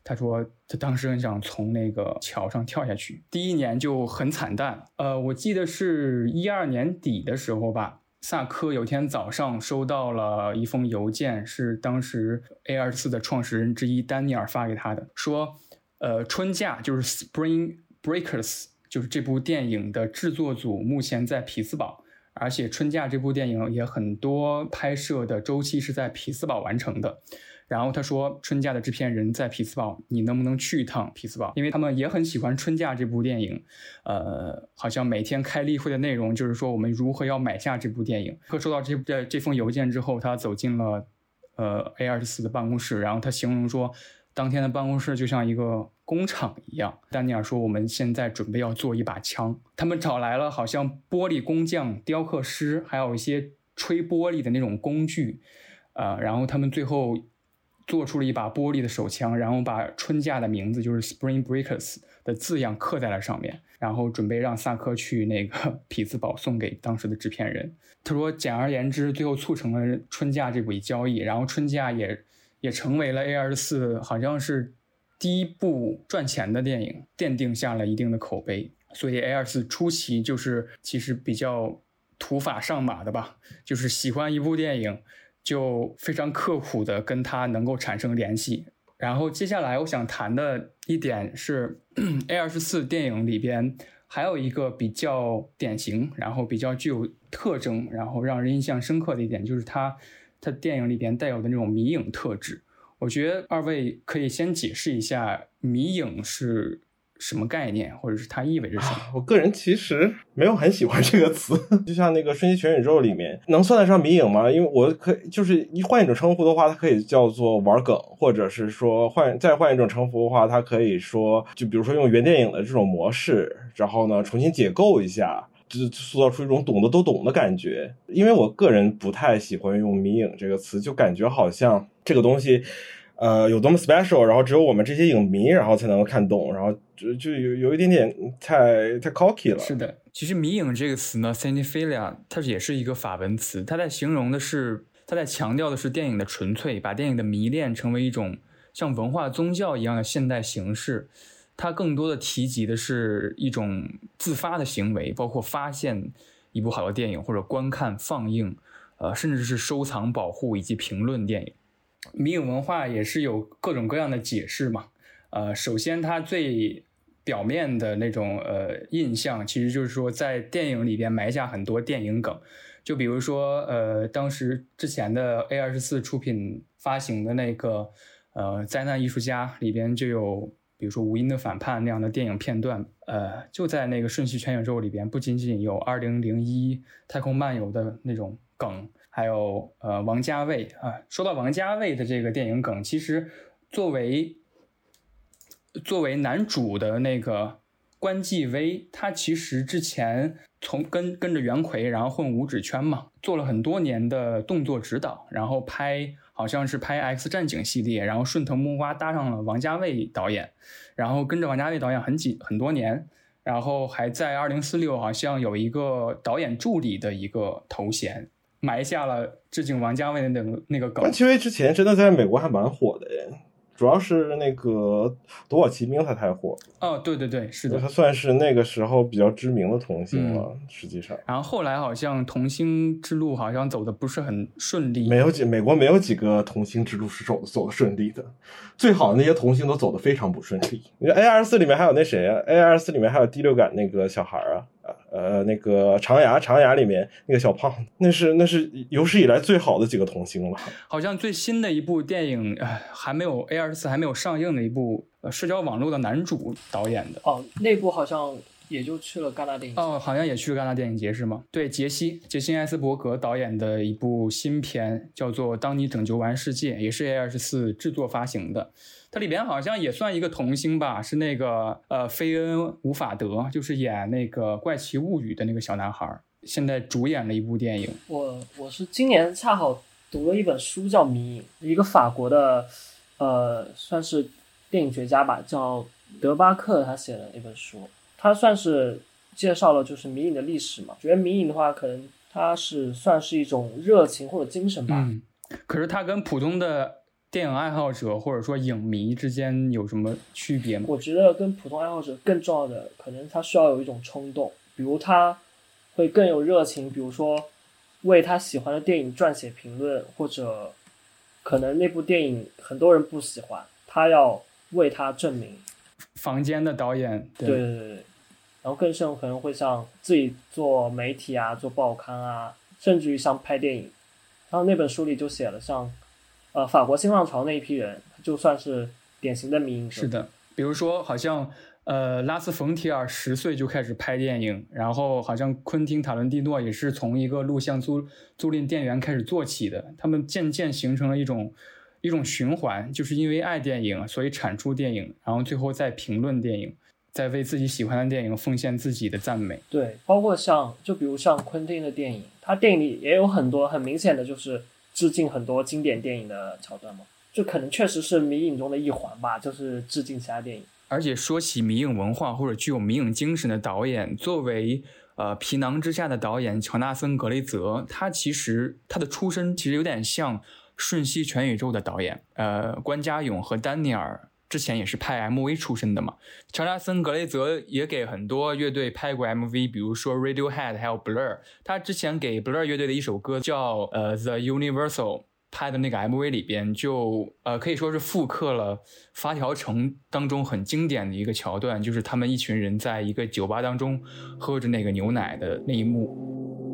他说他当时很想从那个桥上跳下去。第一年就很惨淡。呃，我记得是一二年底的时候吧，萨科有天早上收到了一封邮件，是当时 A 二四的创始人之一丹尼尔发给他的，说呃春假就是 Spring Breakers。就是这部电影的制作组目前在匹兹堡，而且春假这部电影也很多拍摄的周期是在匹兹堡完成的。然后他说，春假的制片人在匹兹堡，你能不能去一趟匹兹堡？因为他们也很喜欢春假这部电影。呃，好像每天开例会的内容就是说我们如何要买下这部电影。可收到这这这封邮件之后，他走进了呃 A 二十四的办公室，然后他形容说。当天的办公室就像一个工厂一样。丹尼尔说：“我们现在准备要做一把枪。”他们找来了好像玻璃工匠、雕刻师，还有一些吹玻璃的那种工具，呃，然后他们最后做出了一把玻璃的手枪，然后把春假的名字就是 Spring Breakers 的字样刻在了上面，然后准备让萨科去那个 [laughs] 匹兹堡送给当时的制片人。他说：“简而言之，最后促成了春假这笔交易，然后春假也。”也成为了 A 二十四好像是第一部赚钱的电影，奠定下了一定的口碑。所以 A 二十四初期就是其实比较土法上马的吧，就是喜欢一部电影就非常刻苦的跟他能够产生联系。然后接下来我想谈的一点是 A 二十四电影里边还有一个比较典型，然后比较具有特征，然后让人印象深刻的一点就是它。它电影里边带有的那种迷影特质，我觉得二位可以先解释一下迷影是什么概念，或者是它意味着什么。我个人其实没有很喜欢这个词，[laughs] 就像那个《瞬息全宇宙》里面，能算得上迷影吗？因为我可以就是一换一种称呼的话，它可以叫做玩梗，或者是说换再换一种称呼的话，它可以说就比如说用原电影的这种模式，然后呢重新解构一下。就塑造出一种懂得都懂的感觉，因为我个人不太喜欢用“迷影”这个词，就感觉好像这个东西，呃有多么 special，然后只有我们这些影迷然后才能看懂，然后就就有有一点点太太 cocky 了。是的，其实“迷影”这个词呢，cinephilia，它也是一个法文词，它在形容的是，它在强调的是电影的纯粹，把电影的迷恋成为一种像文化宗教一样的现代形式。它更多的提及的是一种自发的行为，包括发现一部好的电影，或者观看、放映，呃，甚至是收藏、保护以及评论电影。迷影文化也是有各种各样的解释嘛。呃，首先它最表面的那种呃印象，其实就是说在电影里边埋下很多电影梗，就比如说呃当时之前的 A 二十四出品发行的那个呃灾难艺术家里边就有。比如说《无音的反叛》那样的电影片段，呃，就在那个《瞬息全宇宙》里边，不仅仅有《二零零一太空漫游》的那种梗，还有呃王家卫啊。说到王家卫的这个电影梗，其实作为作为男主的那个关继威，他其实之前从跟跟着袁奎，然后混五指圈嘛，做了很多年的动作指导，然后拍。好像是拍《X 战警》系列，然后顺藤摸瓜搭上了王家卫导演，然后跟着王家卫导演很几很多年，然后还在二零四六好像有一个导演助理的一个头衔，埋下了致敬王家卫的那个那个梗。关继威之前真的在美国还蛮火的耶。主要是那个《夺宝奇兵》他太火哦，对对对，是的，他算是那个时候比较知名的童星了。实际上，然后后来好像童星之路好像走的不是很顺利，没有几美国没有几个童星之路是走走的顺利的，最好的那些童星都走的非常不顺利。你说 A 二四里面还有那谁啊？A 二四里面还有第六感那个小孩啊。呃，那个长牙，长牙里面那个小胖，那是那是有史以来最好的几个童星了。好像最新的一部电影，呃，还没有 A 二十四还没有上映的一部呃社交网络的男主导演的。哦，那部好像也就去了戛纳电影。哦，好像也去了戛纳电影节是吗？对，杰西杰西埃斯伯格导演的一部新片叫做《当你拯救完世界》，也是 A 二十四制作发行的。它里边好像也算一个童星吧，是那个呃，菲恩·吴法德，就是演那个《怪奇物语》的那个小男孩，现在主演了一部电影。我我是今年恰好读了一本书，叫《迷影》，一个法国的呃，算是电影学家吧，叫德巴克，他写的一本书，他算是介绍了就是迷影的历史嘛。觉得迷影的话，可能它是算是一种热情或者精神吧。嗯，可是它跟普通的。电影爱好者或者说影迷之间有什么区别吗？我觉得跟普通爱好者更重要的，可能他需要有一种冲动，比如他会更有热情，比如说为他喜欢的电影撰写评论，或者可能那部电影很多人不喜欢，他要为他证明。房间的导演，对对对对，然后更甚可能会像自己做媒体啊，做报刊啊，甚至于像拍电影。然后那本书里就写了像。呃，法国新浪潮那一批人，就算是典型的民营是的，比如说，好像呃，拉斯冯提尔十岁就开始拍电影，然后好像昆汀塔伦蒂诺也是从一个录像租租赁店员开始做起的，他们渐渐形成了一种一种循环，就是因为爱电影，所以产出电影，然后最后再评论电影，再为自己喜欢的电影奉献自己的赞美。对，包括像就比如像昆汀的电影，他电影里也有很多很明显的就是。致敬很多经典电影的桥段嘛？就可能确实是迷影中的一环吧，就是致敬其他电影。而且说起迷影文化或者具有迷影精神的导演，作为呃《皮囊之下》的导演乔纳森·格雷泽，他其实他的出身其实有点像《瞬息全宇宙》的导演，呃，关家勇和丹尼尔。之前也是拍 MV 出身的嘛，乔纳森·格雷泽也给很多乐队拍过 MV，比如说 Radiohead，还有 Blur。他之前给 Blur 乐队的一首歌叫呃 The Universal 拍的那个 MV 里边，就呃可以说是复刻了《发条城》当中很经典的一个桥段，就是他们一群人在一个酒吧当中喝着那个牛奶的那一幕。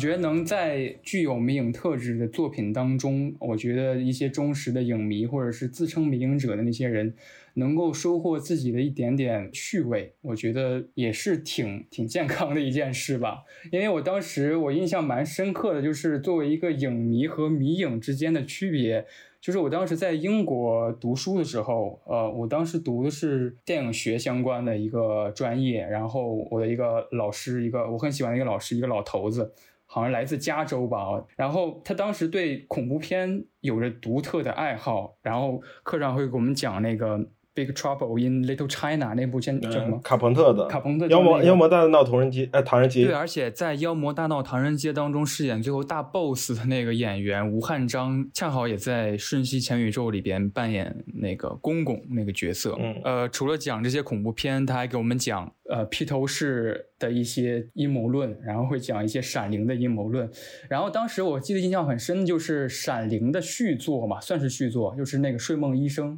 觉得能在具有迷影特质的作品当中，我觉得一些忠实的影迷或者是自称迷影者的那些人，能够收获自己的一点点趣味，我觉得也是挺挺健康的一件事吧。因为我当时我印象蛮深刻的，就是作为一个影迷和迷影之间的区别。就是我当时在英国读书的时候，呃，我当时读的是电影学相关的一个专业，然后我的一个老师，一个我很喜欢的一个老师，一个老头子，好像来自加州吧，然后他当时对恐怖片有着独特的爱好，然后课上会给我们讲那个《Big Trouble in Little China》那部片叫什么？卡朋特的卡朋特妖魔妖魔大闹唐人街，哎，唐人街对，而且在《妖魔大闹唐人街》当中饰演最后大 boss 的那个演员吴汉章，恰好也在《瞬息全宇宙》里边扮演那个公公那个角色。嗯呃，除了讲这些恐怖片，他还给我们讲呃披头士的一些阴谋论，然后会讲一些《闪灵》的阴谋论。然后当时我记得印象很深，就是《闪灵》的续作嘛，算是续作，就是那个《睡梦医生》。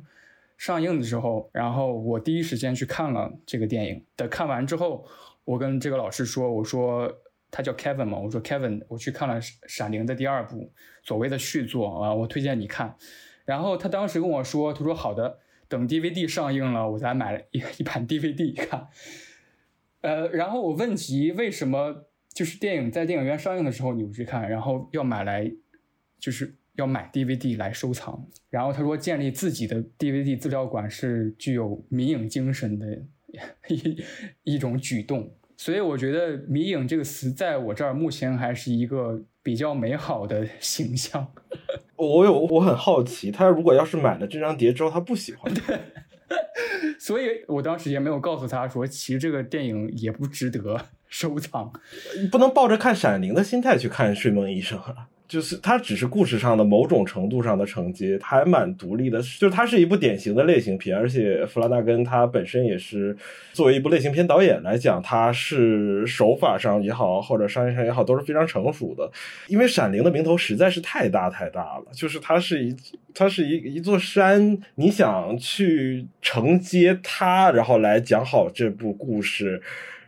上映的时候，然后我第一时间去看了这个电影。的看完之后，我跟这个老师说：“我说他叫 Kevin 嘛，我说 Kevin，我去看了《闪灵》的第二部，所谓的续作啊，我推荐你看。”然后他当时跟我说：“他说好的，等 DVD 上映了，我再买一一盘 DVD 看。”呃，然后我问及为什么就是电影在电影院上映的时候你不去看，然后要买来就是要买 DVD 来收藏。然后他说建立自己的 DVD 资料馆是具有迷影精神的一一种举动。所以我觉得“迷影”这个词在我这儿目前还是一个比较美好的形象。[laughs] 我有我很好奇，他如果要是买了这张碟之后，他不喜欢，对 [laughs] 所以我当时也没有告诉他说，其实这个电影也不值得收藏。不能抱着看《闪灵》的心态去看《睡梦医生》啊。就是它只是故事上的某种程度上的承接，还蛮独立的。就是它是一部典型的类型片，而且弗拉纳根他本身也是作为一部类型片导演来讲，他是手法上也好，或者商业上也好，都是非常成熟的。因为《闪灵》的名头实在是太大太大了，就是它是一它是一一座山，你想去承接它，然后来讲好这部故事。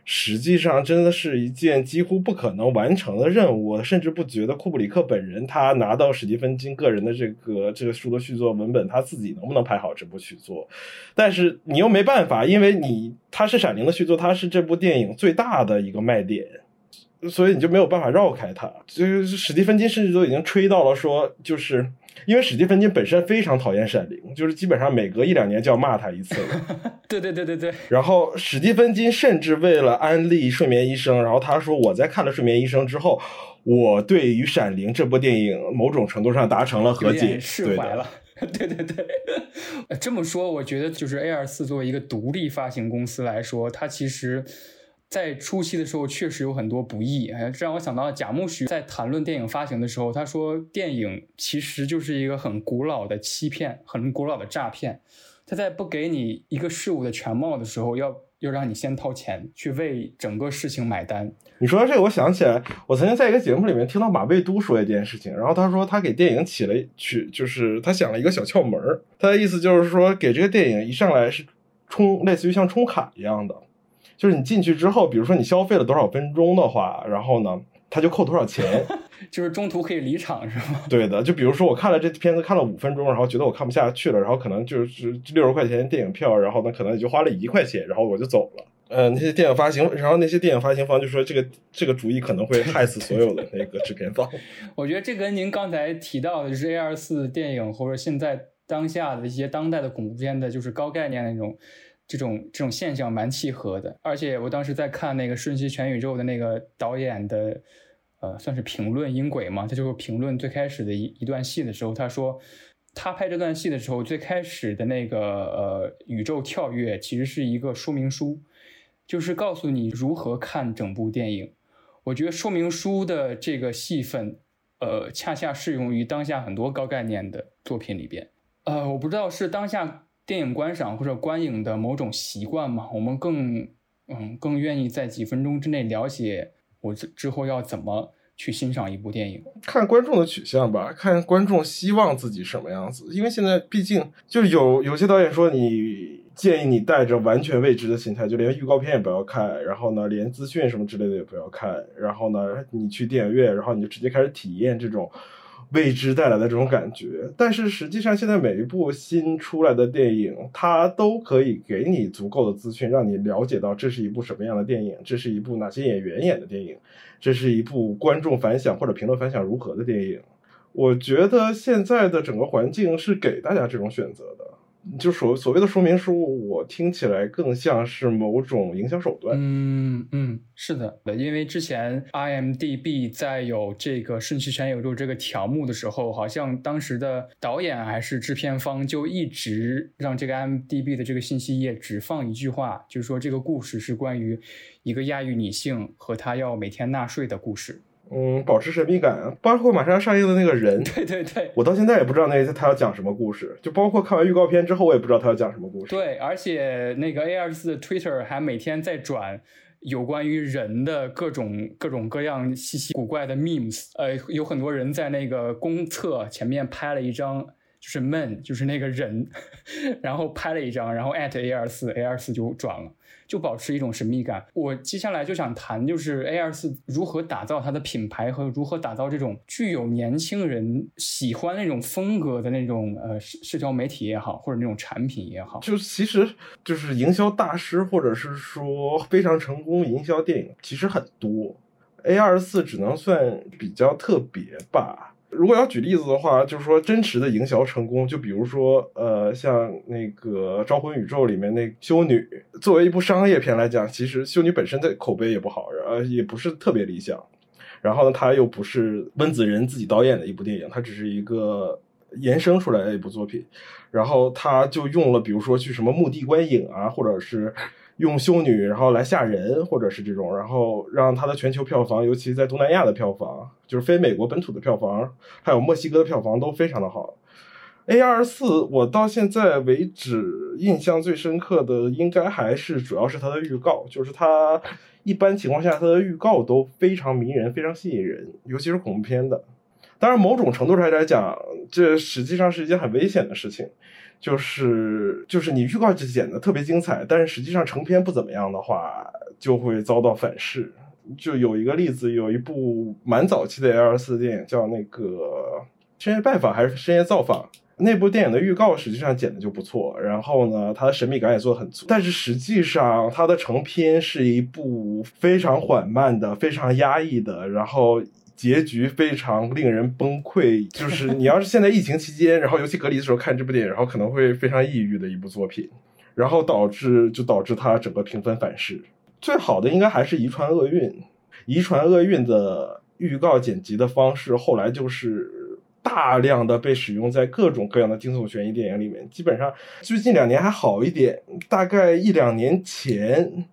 实际上真的是一件几乎不可能完成的任务，甚至不觉得库布里克本人他拿到史蒂芬金个人的这个这个书的续作文本，他自己能不能拍好这部续作？但是你又没办法，因为你他是《闪灵》的续作，他是这部电影最大的一个卖点。所以你就没有办法绕开它。就是史蒂芬金甚至都已经吹到了说，就是因为史蒂芬金本身非常讨厌《闪灵》，就是基本上每隔一两年就要骂他一次了。[laughs] 对对对对对。然后史蒂芬金甚至为了安利《睡眠医生》，然后他说我在看了《睡眠医生》之后，我对于《闪灵》这部电影某种程度上达成了和解，释怀了。[laughs] 对对对，这么说，我觉得就是 A 二四作为一个独立发行公司来说，它其实。在初期的时候，确实有很多不易。哎，这让我想到贾木许在谈论电影发行的时候，他说电影其实就是一个很古老的欺骗，很古老的诈骗。他在不给你一个事物的全貌的时候，要要让你先掏钱去为整个事情买单。你说这个，我想起来，我曾经在一个节目里面听到马未都说一件事情，然后他说他给电影起了取，就是他想了一个小窍门儿。他的意思就是说，给这个电影一上来是充，类似于像充卡一样的。就是你进去之后，比如说你消费了多少分钟的话，然后呢，他就扣多少钱。[laughs] 就是中途可以离场是吗？[laughs] 对的，就比如说我看了这片子看了五分钟，然后觉得我看不下去了，然后可能就是六十块钱电影票，然后呢可能也就花了一块钱，然后我就走了。呃，那些电影发行，然后那些电影发行方就说这个这个主意可能会害死所有的那个制片方。[laughs] 我觉得这跟您刚才提到的就是 A 二四电影或者现在当下的一些当代的恐怖片的，就是高概念那种。这种这种现象蛮契合的，而且我当时在看那个《瞬息全宇宙》的那个导演的，呃，算是评论音轨嘛，他就会评论最开始的一一段戏的时候，他说他拍这段戏的时候，最开始的那个呃宇宙跳跃其实是一个说明书，就是告诉你如何看整部电影。我觉得说明书的这个戏份，呃，恰恰适用于当下很多高概念的作品里边。呃，我不知道是当下电影观赏或者观影的某种习惯嘛，我们更嗯更愿意在几分钟之内了解我之之后要怎么去欣赏一部电影。看观众的取向吧，看观众希望自己什么样子。因为现在毕竟就有有些导演说，你建议你带着完全未知的心态，就连预告片也不要看，然后呢，连资讯什么之类的也不要看，然后呢，你去电影院，然后你就直接开始体验这种未知带来的这种感觉。但是实际上，现在每一部新出来的电影，它都可以给你足够的资讯，让你了解到这是一部什么样的电影，这是一部哪些演员演的电影，这是一部观众反响或者评论反响如何的电影。我觉得现在的整个环境是给大家这种选择的。就所所谓的说明书，我听起来更像是某种营销手段。嗯嗯，是的，因为之前 IMDB 在有这个顺序全宇宙这个条目的时候，好像当时的导演还是制片方就一直让这个 IMDB 的这个信息页只放一句话，就是说这个故事是关于一个亚裔女性和她要每天纳税的故事。嗯，保持神秘感，包括马上要上映的那个人，对对对，我到现在也不知道那他要讲什么故事，就包括看完预告片之后，我也不知道他要讲什么故事。对，而且那个 A 二四的 Twitter 还每天在转有关于人的各种各种各样稀奇古怪的 memes，呃，有很多人在那个公厕前面拍了一张，就是 man，就是那个人，[laughs] 然后拍了一张，然后 at A 二四，A 二四就转了。就保持一种神秘感。我接下来就想谈，就是 A 二四如何打造它的品牌和如何打造这种具有年轻人喜欢那种风格的那种呃社社交媒体也好，或者那种产品也好。就其实就是营销大师，或者是说非常成功营销电影，其实很多。A 二四只能算比较特别吧。如果要举例子的话，就是说真实的营销成功，就比如说，呃，像那个《招魂宇宙》里面那修女，作为一部商业片来讲，其实修女本身的口碑也不好，呃，也不是特别理想。然后呢，它又不是温子仁自己导演的一部电影，它只是一个延伸出来的一部作品。然后他就用了，比如说去什么墓地观影啊，或者是。用修女然后来吓人，或者是这种，然后让它的全球票房，尤其在东南亚的票房，就是非美国本土的票房，还有墨西哥的票房都非常的好。A 二四，我到现在为止印象最深刻的，应该还是主要是它的预告，就是它一般情况下它的预告都非常迷人，非常吸引人，尤其是恐怖片的。当然，某种程度上来讲，这实际上是一件很危险的事情。就是就是你预告就剪的特别精彩，但是实际上成片不怎么样的话，就会遭到反噬。就有一个例子，有一部蛮早期的 L 二四电影叫那个《深夜拜访》还是《深夜造访》？那部电影的预告实际上剪的就不错，然后呢，它的神秘感也做的很足，但是实际上它的成片是一部非常缓慢的、非常压抑的，然后。结局非常令人崩溃，就是你要是现在疫情期间，然后尤其隔离的时候看这部电影，然后可能会非常抑郁的一部作品，然后导致就导致它整个评分反噬。最好的应该还是《遗传厄运》，《遗传厄运》的预告剪辑的方式，后来就是大量的被使用在各种各样的惊悚悬疑电影里面。基本上最近两年还好一点，大概一两年前。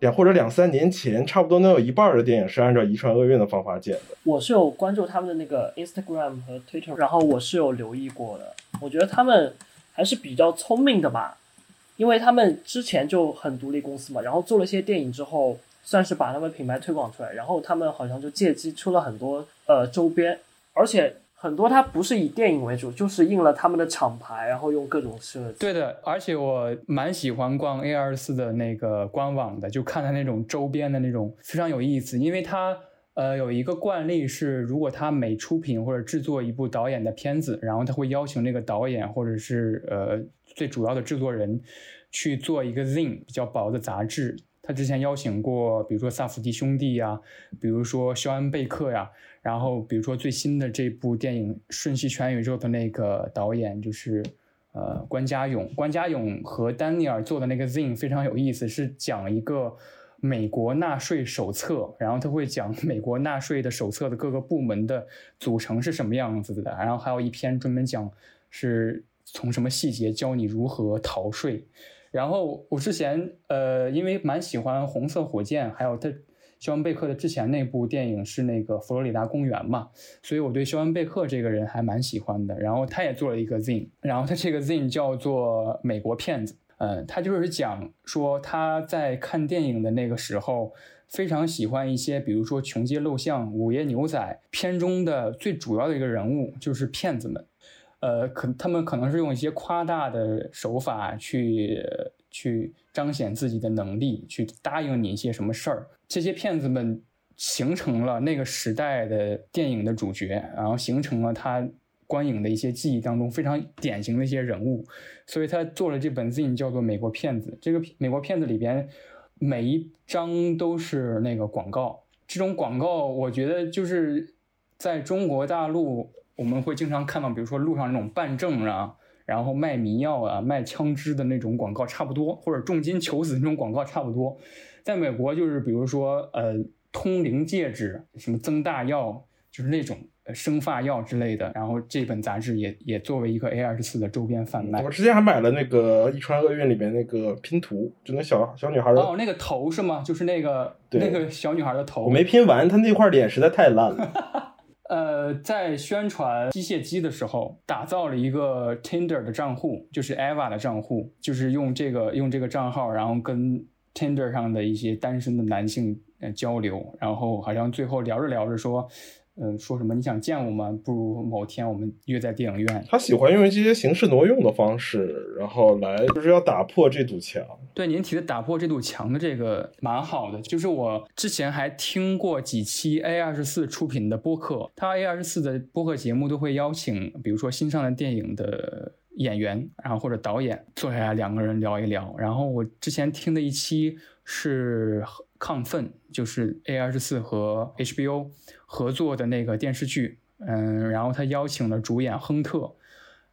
两或者两三年前，差不多能有一半的电影是按照遗传厄运的方法剪的。我是有关注他们的那个 Instagram 和 Twitter，然后我是有留意过的。我觉得他们还是比较聪明的吧，因为他们之前就很独立公司嘛，然后做了些电影之后，算是把他们品牌推广出来，然后他们好像就借机出了很多呃周边，而且。很多它不是以电影为主，就是印了他们的厂牌，然后用各种设计。对的，而且我蛮喜欢逛 A 二四的那个官网的，就看它那种周边的那种非常有意思。因为它呃有一个惯例是，如果他每出品或者制作一部导演的片子，然后他会邀请那个导演或者是呃最主要的制作人去做一个 Zin 比较薄的杂志。他之前邀请过，比如说萨福迪兄弟呀，比如说肖恩贝克呀。然后，比如说最新的这部电影《瞬息全宇宙》的那个导演就是呃关家勇，关家勇和丹尼尔做的那个 Zin 非常有意思，是讲一个美国纳税手册，然后他会讲美国纳税的手册的各个部门的组成是什么样子的，然后还有一篇专门讲是从什么细节教你如何逃税。然后我之前呃，因为蛮喜欢红色火箭，还有他肖恩贝克的之前那部电影是那个佛罗里达公园嘛，所以我对肖恩贝克这个人还蛮喜欢的。然后他也做了一个 Zin，然后他这个 Zin 叫做《美国骗子》。嗯，他就是讲说他在看电影的那个时候，非常喜欢一些，比如说《穷街陋巷》《午夜牛仔》片中的最主要的一个人物就是骗子们。呃，可他们可能是用一些夸大的手法去去彰显自己的能力，去答应你一些什么事儿。这些骗子们形成了那个时代的电影的主角，然后形成了他。观影的一些记忆当中非常典型的一些人物，所以他做了这本 z i n 叫做《美国骗子》。这个美国骗子里边每一张都是那个广告，这种广告我觉得就是在中国大陆我们会经常看到，比如说路上那种办证啊，然后卖迷药啊、卖枪支的那种广告差不多，或者重金求子那种广告差不多。在美国就是比如说呃通灵戒指、什么增大药，就是那种。生发药之类的，然后这本杂志也也作为一个 A 二十四的周边贩卖。我之前还买了那个《一川厄运》里面那个拼图，就那小小女孩的哦，那个头是吗？就是那个那个小女孩的头。我没拼完，她那块脸实在太烂了。呃，在宣传机械姬的时候，打造了一个 Tinder 的账户，就是 Eva 的账户，就是用这个用这个账号，然后跟 Tinder 上的一些单身的男性呃交流，然后好像最后聊着聊着说。嗯，说什么你想见我吗？不如某天我们约在电影院。他喜欢用这些形式挪用的方式，然后来就是要打破这堵墙。对您提的打破这堵墙的这个蛮好的，就是我之前还听过几期 A 二十四出品的播客，他 A 二十四的播客节目都会邀请，比如说新上的电影的演员，然后或者导演坐下来两个人聊一聊。然后我之前听的一期是。亢奋就是 A 二十四和 HBO 合作的那个电视剧，嗯，然后他邀请了主演亨特，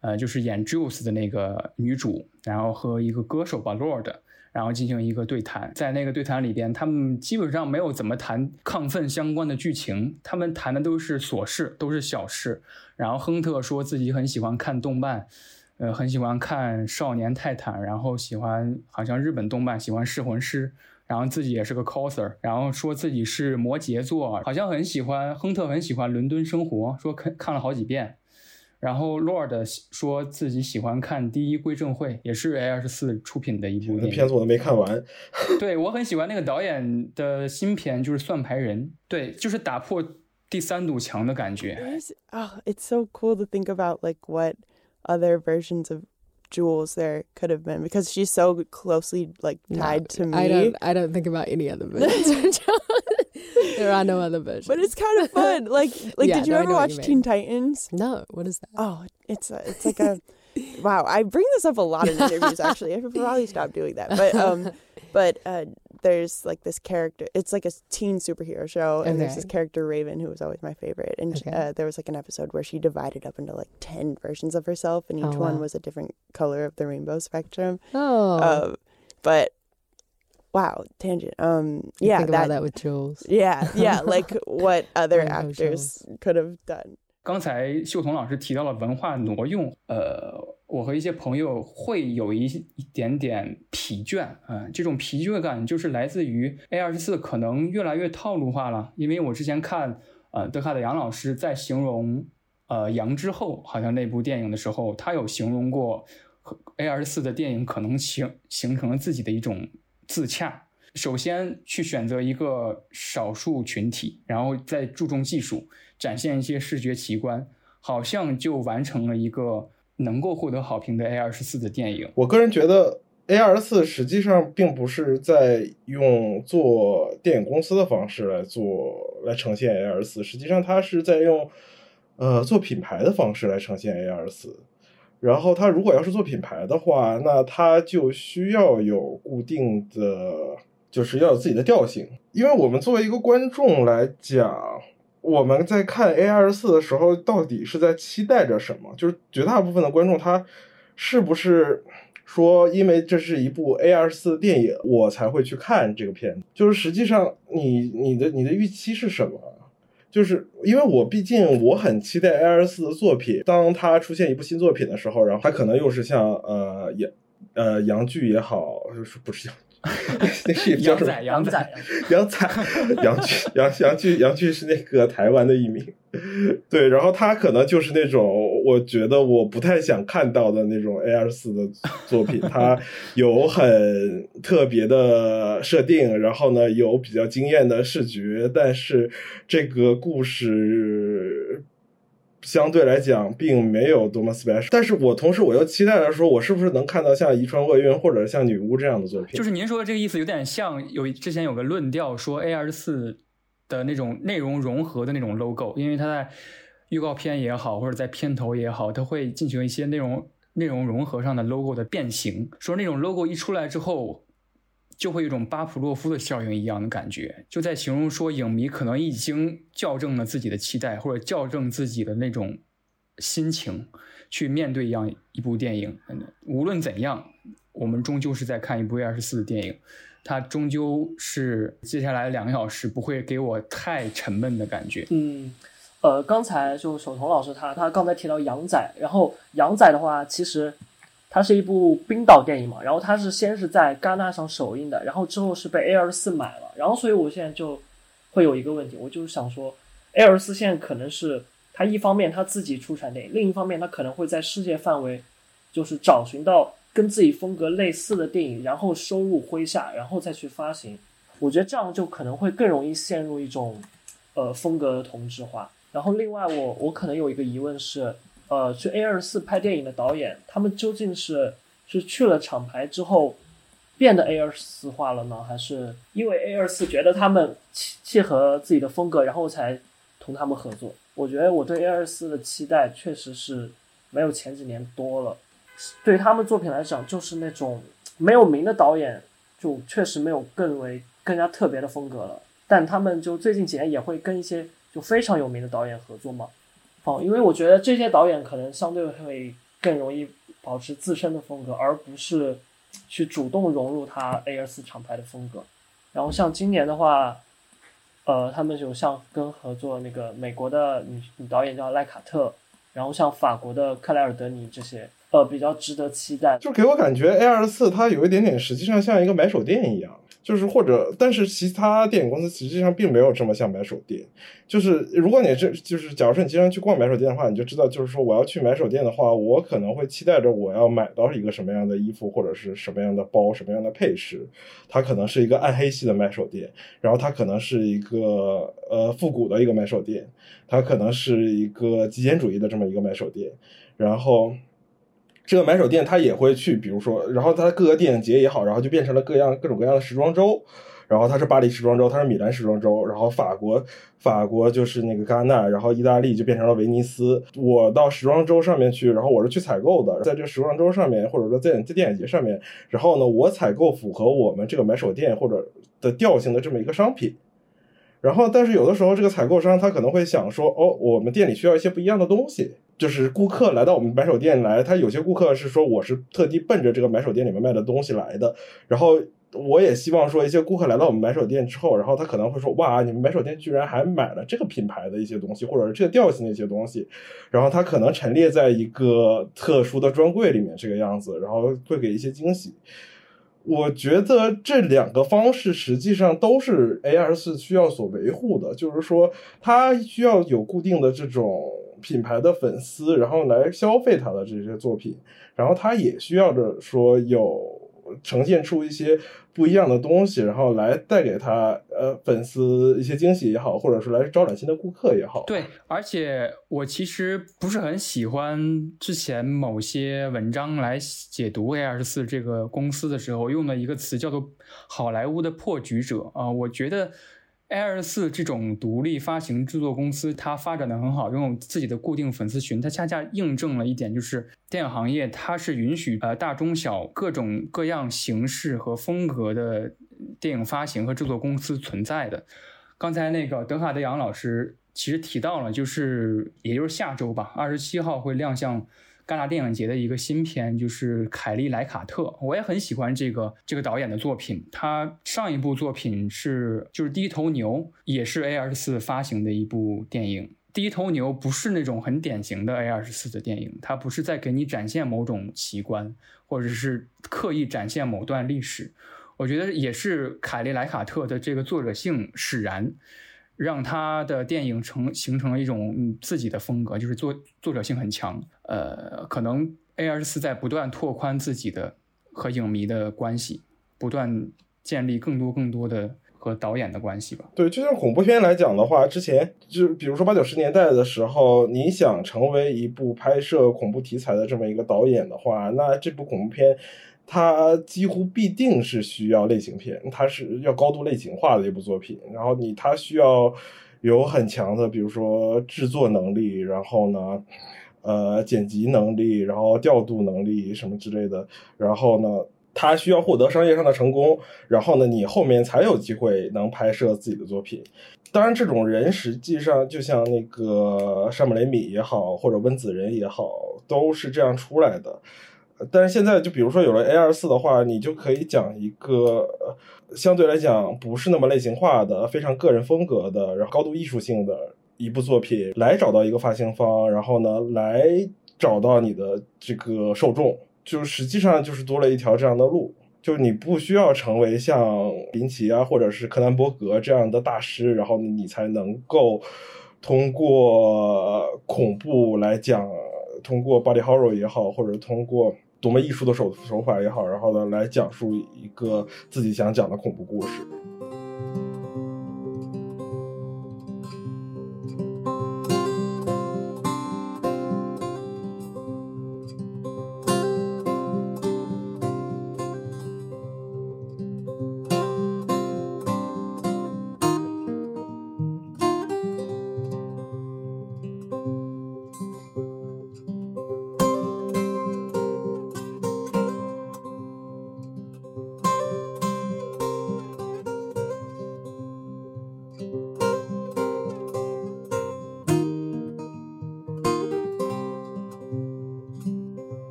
呃，就是演 Juice 的那个女主，然后和一个歌手吧 Lord，然后进行一个对谈。在那个对谈里边，他们基本上没有怎么谈亢奋相关的剧情，他们谈的都是琐事，都是小事。然后亨特说自己很喜欢看动漫，呃，很喜欢看少年泰坦，然后喜欢好像日本动漫，喜欢噬魂师。然后自己也是个 coser，然后说自己是摩羯座，好像很喜欢亨特，很喜欢伦敦生活，说看看了好几遍。然后 Lord 说自己喜欢看《第一归正会》，也是 A 二十四出品的一部片子，我都没看完。对我很喜欢那个导演的新片，就是《算牌人》，对，就是打破第三堵墙的感觉。Oh, it's so cool to think about like what other versions of Jules there could have been because she's so closely like tied no, to me. I don't I don't think about any other [laughs] versions. there are no other versions. But it's kind of fun. Like [laughs] like yeah, did you no, ever watch you Teen Titans? No, what is that? Oh, it's a, it's like a wow. I bring this up a lot in interviews actually. I should probably stop doing that. But um [laughs] but uh there's like this character. It's like a teen superhero show, and okay. there's this character Raven who was always my favorite. And okay. uh, there was like an episode where she divided up into like ten versions of herself, and each oh, wow. one was a different color of the rainbow spectrum. Oh, uh, but wow, tangent. Um, yeah, that, that with Jules. Yeah, yeah, like [laughs] what other actors could have done. 刚才秀彤老师提到了文化挪用，呃，我和一些朋友会有一一点点疲倦，啊，这种疲倦感就是来自于 A 二十四可能越来越套路化了。因为我之前看，呃，德卡的杨老师在形容，呃，杨之后好像那部电影的时候，他有形容过 A 二十四的电影可能形形成了自己的一种自洽。首先去选择一个少数群体，然后再注重技术。展现一些视觉奇观，好像就完成了一个能够获得好评的 A 二十四的电影。我个人觉得 A 二十四实际上并不是在用做电影公司的方式来做来呈现 A 二十四，实际上它是在用呃做品牌的方式来呈现 A 二十四。然后它如果要是做品牌的话，那它就需要有固定的，就是要有自己的调性。因为我们作为一个观众来讲。我们在看 A 二十四的时候，到底是在期待着什么？就是绝大部分的观众，他是不是说因为这是一部 A 二四的电影，我才会去看这个片子。就是实际上你你的你的预期是什么？就是因为我毕竟我很期待 A 二四的作品，当他出现一部新作品的时候，然后他可能又是像呃杨呃杨剧也好，是不是杨。[laughs] 那是 [laughs] 杨仔，杨仔，杨仔，[laughs] 杨剧，杨杨剧，杨剧是那个台湾的一名，对，然后他可能就是那种我觉得我不太想看到的那种 A 二四的作品，他有很特别的设定，然后呢有比较惊艳的视觉，但是这个故事。相对来讲，并没有多么 special，但是我同时我又期待着说，我是不是能看到像《遗传厄运》或者像《女巫》这样的作品？就是您说的这个意思，有点像有之前有个论调说 A 二十四的那种内容融合的那种 logo，因为它在预告片也好，或者在片头也好，它会进行一些内容内容融合上的 logo 的变形，说那种 logo 一出来之后。就会有一种巴甫洛夫的效应一样的感觉，就在形容说影迷可能已经校正了自己的期待，或者校正自己的那种心情去面对一样一部电影。无论怎样，我们终究是在看一部二十四的电影，它终究是接下来两个小时不会给我太沉闷的感觉。嗯，呃，刚才就守彤老师他他刚才提到杨仔，然后杨仔的话其实。它是一部冰岛电影嘛，然后它是先是在戛纳上首映的，然后之后是被 A 二四买了，然后所以我现在就会有一个问题，我就是想说，A 二四现在可能是它一方面它自己出产电影，另一方面它可能会在世界范围就是找寻到跟自己风格类似的电影，然后收入麾下，然后再去发行。我觉得这样就可能会更容易陷入一种呃风格的同质化。然后另外我我可能有一个疑问是。呃，去 A 二四拍电影的导演，他们究竟是是去了厂牌之后变得 A 二四化了呢，还是因为 A 二四觉得他们契契合自己的风格，然后才同他们合作？我觉得我对 A 二四的期待确实是没有前几年多了。对他们作品来讲，就是那种没有名的导演，就确实没有更为更加特别的风格了。但他们就最近几年也会跟一些就非常有名的导演合作嘛。哦，因为我觉得这些导演可能相对会更容易保持自身的风格，而不是去主动融入他 A 二四厂牌的风格。然后像今年的话，呃，他们有像跟合作那个美国的女女导演叫赖卡特，然后像法国的克莱尔德尼这些，呃，比较值得期待。就给我感觉 A 二四它有一点点，实际上像一个买手店一样。就是或者，但是其他电影公司实际上并没有这么像买手店。就是如果你这就是，假如说你经常去逛买手店的话，你就知道，就是说我要去买手店的话，我可能会期待着我要买到一个什么样的衣服，或者是什么样的包，什么样的配饰。它可能是一个暗黑系的买手店，然后它可能是一个呃复古的一个买手店，它可能是一个极简主义的这么一个买手店，然后。这个买手店，他也会去，比如说，然后他各个电影节也好，然后就变成了各样各种各样的时装周，然后他是巴黎时装周，他是米兰时装周，然后法国法国就是那个戛纳，然后意大利就变成了威尼斯。我到时装周上面去，然后我是去采购的，在这个时装周上面，或者说在在电影节上面，然后呢，我采购符合我们这个买手店或者的调性的这么一个商品。然后，但是有的时候这个采购商他可能会想说，哦，我们店里需要一些不一样的东西。就是顾客来到我们买手店来，他有些顾客是说我是特地奔着这个买手店里面卖的东西来的。然后我也希望说一些顾客来到我们买手店之后，然后他可能会说哇，你们买手店居然还买了这个品牌的一些东西，或者是这个调性的一些东西。然后他可能陈列在一个特殊的专柜里面这个样子，然后会给一些惊喜。我觉得这两个方式实际上都是 A R 四需要所维护的，就是说它需要有固定的这种。品牌的粉丝，然后来消费它的这些作品，然后它也需要着说有呈现出一些不一样的东西，然后来带给他呃粉丝一些惊喜也好，或者是来招揽新的顾客也好。对，而且我其实不是很喜欢之前某些文章来解读 A 二十四这个公司的时候用的一个词叫做“好莱坞的破局者”啊，我觉得。Air 四这种独立发行制作公司，它发展的很好，拥有自己的固定粉丝群，它恰恰印证了一点，就是电影行业它是允许呃大中小各种各样形式和风格的电影发行和制作公司存在的。刚才那个德卡德杨老师其实提到了，就是也就是下周吧，二十七号会亮相戛纳电影节的一个新片，就是凯利莱卡特。我也很喜欢这个这个导演的作品。他上一部作品是就是《第一头牛》，也是 A 二十四发行的一部电影。《第一头牛》不是那种很典型的 A 二十四的电影，它不是在给你展现某种奇观，或者是刻意展现某段历史。我觉得也是凯利莱卡特的这个作者性使然。让他的电影成形成了一种自己的风格，就是作作者性很强。呃，可能 A 二十四在不断拓宽自己的和影迷的关系，不断建立更多更多的和导演的关系吧。对，就像恐怖片来讲的话，之前就比如说八九十年代的时候，你想成为一部拍摄恐怖题材的这么一个导演的话，那这部恐怖片。它几乎必定是需要类型片，它是要高度类型化的一部作品。然后你它需要有很强的，比如说制作能力，然后呢，呃，剪辑能力，然后调度能力什么之类的。然后呢，它需要获得商业上的成功，然后呢，你后面才有机会能拍摄自己的作品。当然，这种人实际上就像那个山姆雷米也好，或者温子仁也好，都是这样出来的。但是现在，就比如说有了 A 二四的话，你就可以讲一个相对来讲不是那么类型化的、非常个人风格的、然后高度艺术性的一部作品，来找到一个发行方，然后呢，来找到你的这个受众，就实际上就是多了一条这样的路，就你不需要成为像林奇啊，或者是柯南伯格这样的大师，然后你才能够通过恐怖来讲，通过 body horror 也好，或者通过。多么艺术的手手法也好，然后呢，来讲述一个自己想讲的恐怖故事。